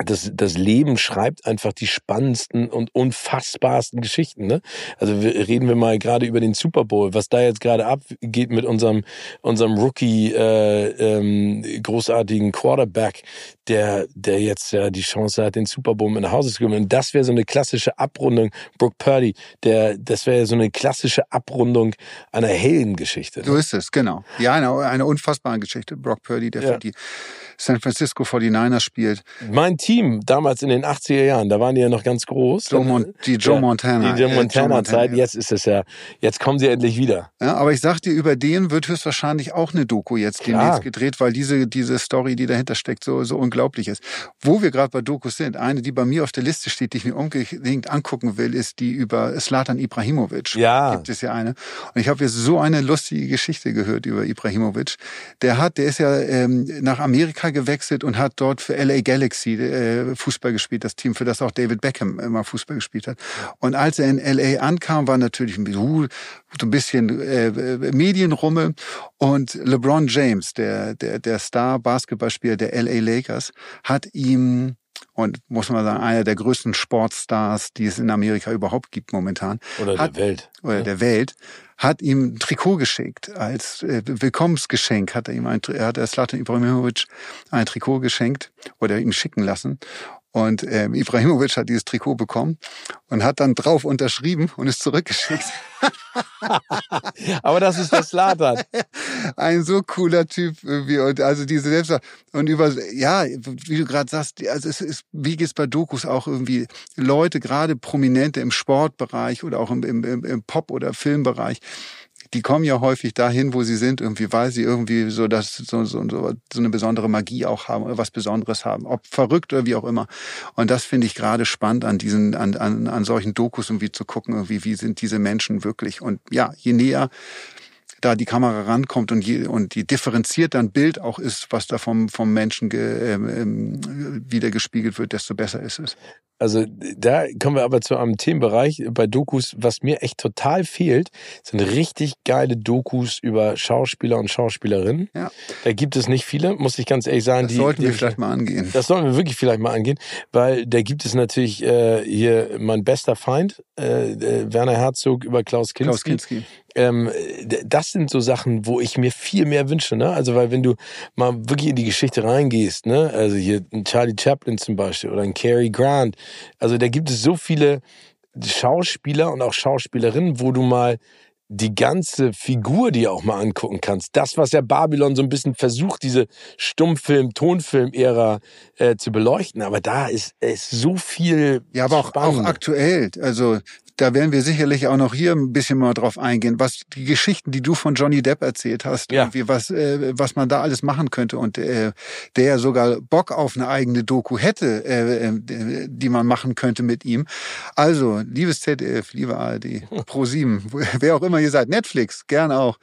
das, das Leben schreibt einfach die spannendsten und unfassbarsten Geschichten. Ne? Also wir, reden wir mal gerade über den Super Bowl, was da jetzt gerade abgeht mit unserem unserem Rookie äh, ähm, großartigen Quarterback, der der jetzt ja die Chance hat, den Super Bowl mit nach Hause zu gewinnen. Und das wäre so eine klassische Abrundung. Brooke Purdy, der das wäre so eine klassische Abrundung einer Heldengeschichte.
Ne? So ist es, genau. Ja, eine, eine unfassbare Geschichte. Brock Purdy, der ja. für die San Francisco 49ers spielt.
Mein Team damals in den 80er Jahren, da waren die ja noch ganz groß.
Joe Mon die Joe Montana.
Die Joe Montana-Zeit, jetzt ist es ja, jetzt kommen sie endlich wieder.
Ja, aber ich sag dir, über den wird höchstwahrscheinlich auch eine Doku jetzt Klar. demnächst gedreht, weil diese, diese Story, die dahinter steckt, so, so unglaublich ist. Wo wir gerade bei Dokus sind, eine, die bei mir auf der Liste steht, die ich mir unbedingt angucken will, ist die über Slatan Ibrahimovic.
Ja.
Gibt es ja eine. Und ich habe jetzt so eine lustige Geschichte gehört über Ibrahimovic. Der hat, der ist ja ähm, nach Amerika Amerika gewechselt und hat dort für LA Galaxy äh, Fußball gespielt, das Team, für das auch David Beckham immer Fußball gespielt hat. Und als er in LA ankam, war natürlich ein bisschen, so ein bisschen äh, Medienrummel und LeBron James, der, der, der Star-Basketballspieler der LA Lakers, hat ihm und muss man sagen, einer der größten Sportstars, die es in Amerika überhaupt gibt momentan.
Oder
hat,
der Welt.
Oder ja. der Welt, hat ihm ein Trikot geschenkt. Als äh, Willkommensgeschenk hat er ihm ein, hat er Slatan Ibrahimovic ein Trikot geschenkt oder ihm schicken lassen. Und ähm, Ibrahimovic hat dieses Trikot bekommen und hat dann drauf unterschrieben und es zurückgeschickt. [laughs]
Aber das ist das Slatan.
Ein so cooler Typ wie und also diese selbst und über ja, wie du gerade sagst, also es ist wie geht's bei Dokus auch irgendwie Leute, gerade Prominente im Sportbereich oder auch im, im, im Pop- oder Filmbereich, die kommen ja häufig dahin, wo sie sind, irgendwie, weil sie irgendwie so das so, so, so, so eine besondere Magie auch haben oder was Besonderes haben, ob verrückt oder wie auch immer. Und das finde ich gerade spannend an diesen, an, an, an solchen Dokus irgendwie zu gucken, irgendwie, wie sind diese Menschen wirklich. Und ja, je näher da die Kamera rankommt und, je, und die differenziert dann Bild auch ist, was da vom, vom Menschen ge, ähm, ähm, wieder gespiegelt wird, desto besser ist es.
Also da kommen wir aber zu einem Themenbereich bei Dokus, was mir echt total fehlt, sind richtig geile Dokus über Schauspieler und Schauspielerinnen.
Ja.
Da gibt es nicht viele, muss ich ganz ehrlich sagen.
Das die, sollten wir die, vielleicht mal angehen.
Das sollten wir wirklich vielleicht mal angehen, weil da gibt es natürlich äh, hier mein bester Feind, äh, äh Werner Herzog über Klaus Kinski. Klaus Kinski ähm, das sind so Sachen, wo ich mir viel mehr wünsche, ne? Also, weil wenn du mal wirklich in die Geschichte reingehst, ne? Also hier ein Charlie Chaplin zum Beispiel oder ein Cary Grant, also da gibt es so viele Schauspieler und auch Schauspielerinnen, wo du mal die ganze Figur dir auch mal angucken kannst. Das, was ja Babylon so ein bisschen versucht, diese Stummfilm, Tonfilm-Ära äh, zu beleuchten. Aber da ist, ist so viel.
Ja, aber auch, auch aktuell. Also da werden wir sicherlich auch noch hier ein bisschen mal drauf eingehen, was die Geschichten, die du von Johnny Depp erzählt hast, ja. irgendwie was, äh, was man da alles machen könnte und äh, der ja sogar Bock auf eine eigene Doku hätte, äh, äh, die man machen könnte mit ihm. Also, liebes ZDF, liebe ARD, [laughs] Pro7, wer auch immer ihr seid, Netflix, gern auch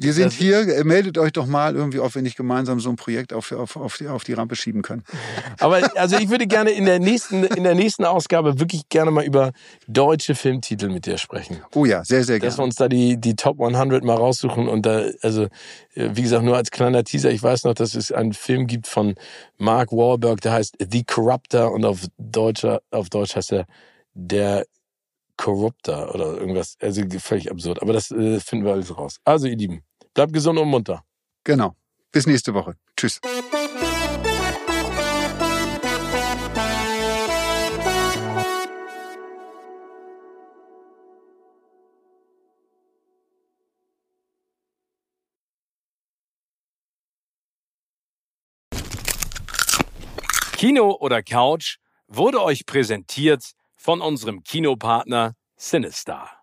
Wir sind hier, äh, meldet euch doch mal irgendwie, ob wir nicht gemeinsam so ein Projekt auf, auf, auf, die, auf die Rampe schieben können. [laughs]
Aber also ich würde gerne in der nächsten, in der nächsten Ausgabe wirklich gerne mal über deutsche Filmtitel mit dir sprechen.
Oh ja, sehr, sehr
Dass wir
gerne.
uns da die, die Top 100 mal raussuchen und da, also, äh, wie gesagt, nur als kleiner Teaser, ich weiß noch, dass es einen Film gibt von Mark Wahlberg, der heißt The Corruptor und auf Deutscher, auf Deutsch heißt er Der Corruptor oder irgendwas. Also völlig absurd. Aber das äh, finden wir alles raus. Also, ihr Lieben, bleibt gesund und munter.
Genau. Bis nächste Woche. Tschüss.
Kino oder Couch wurde euch präsentiert von unserem Kinopartner Sinistar.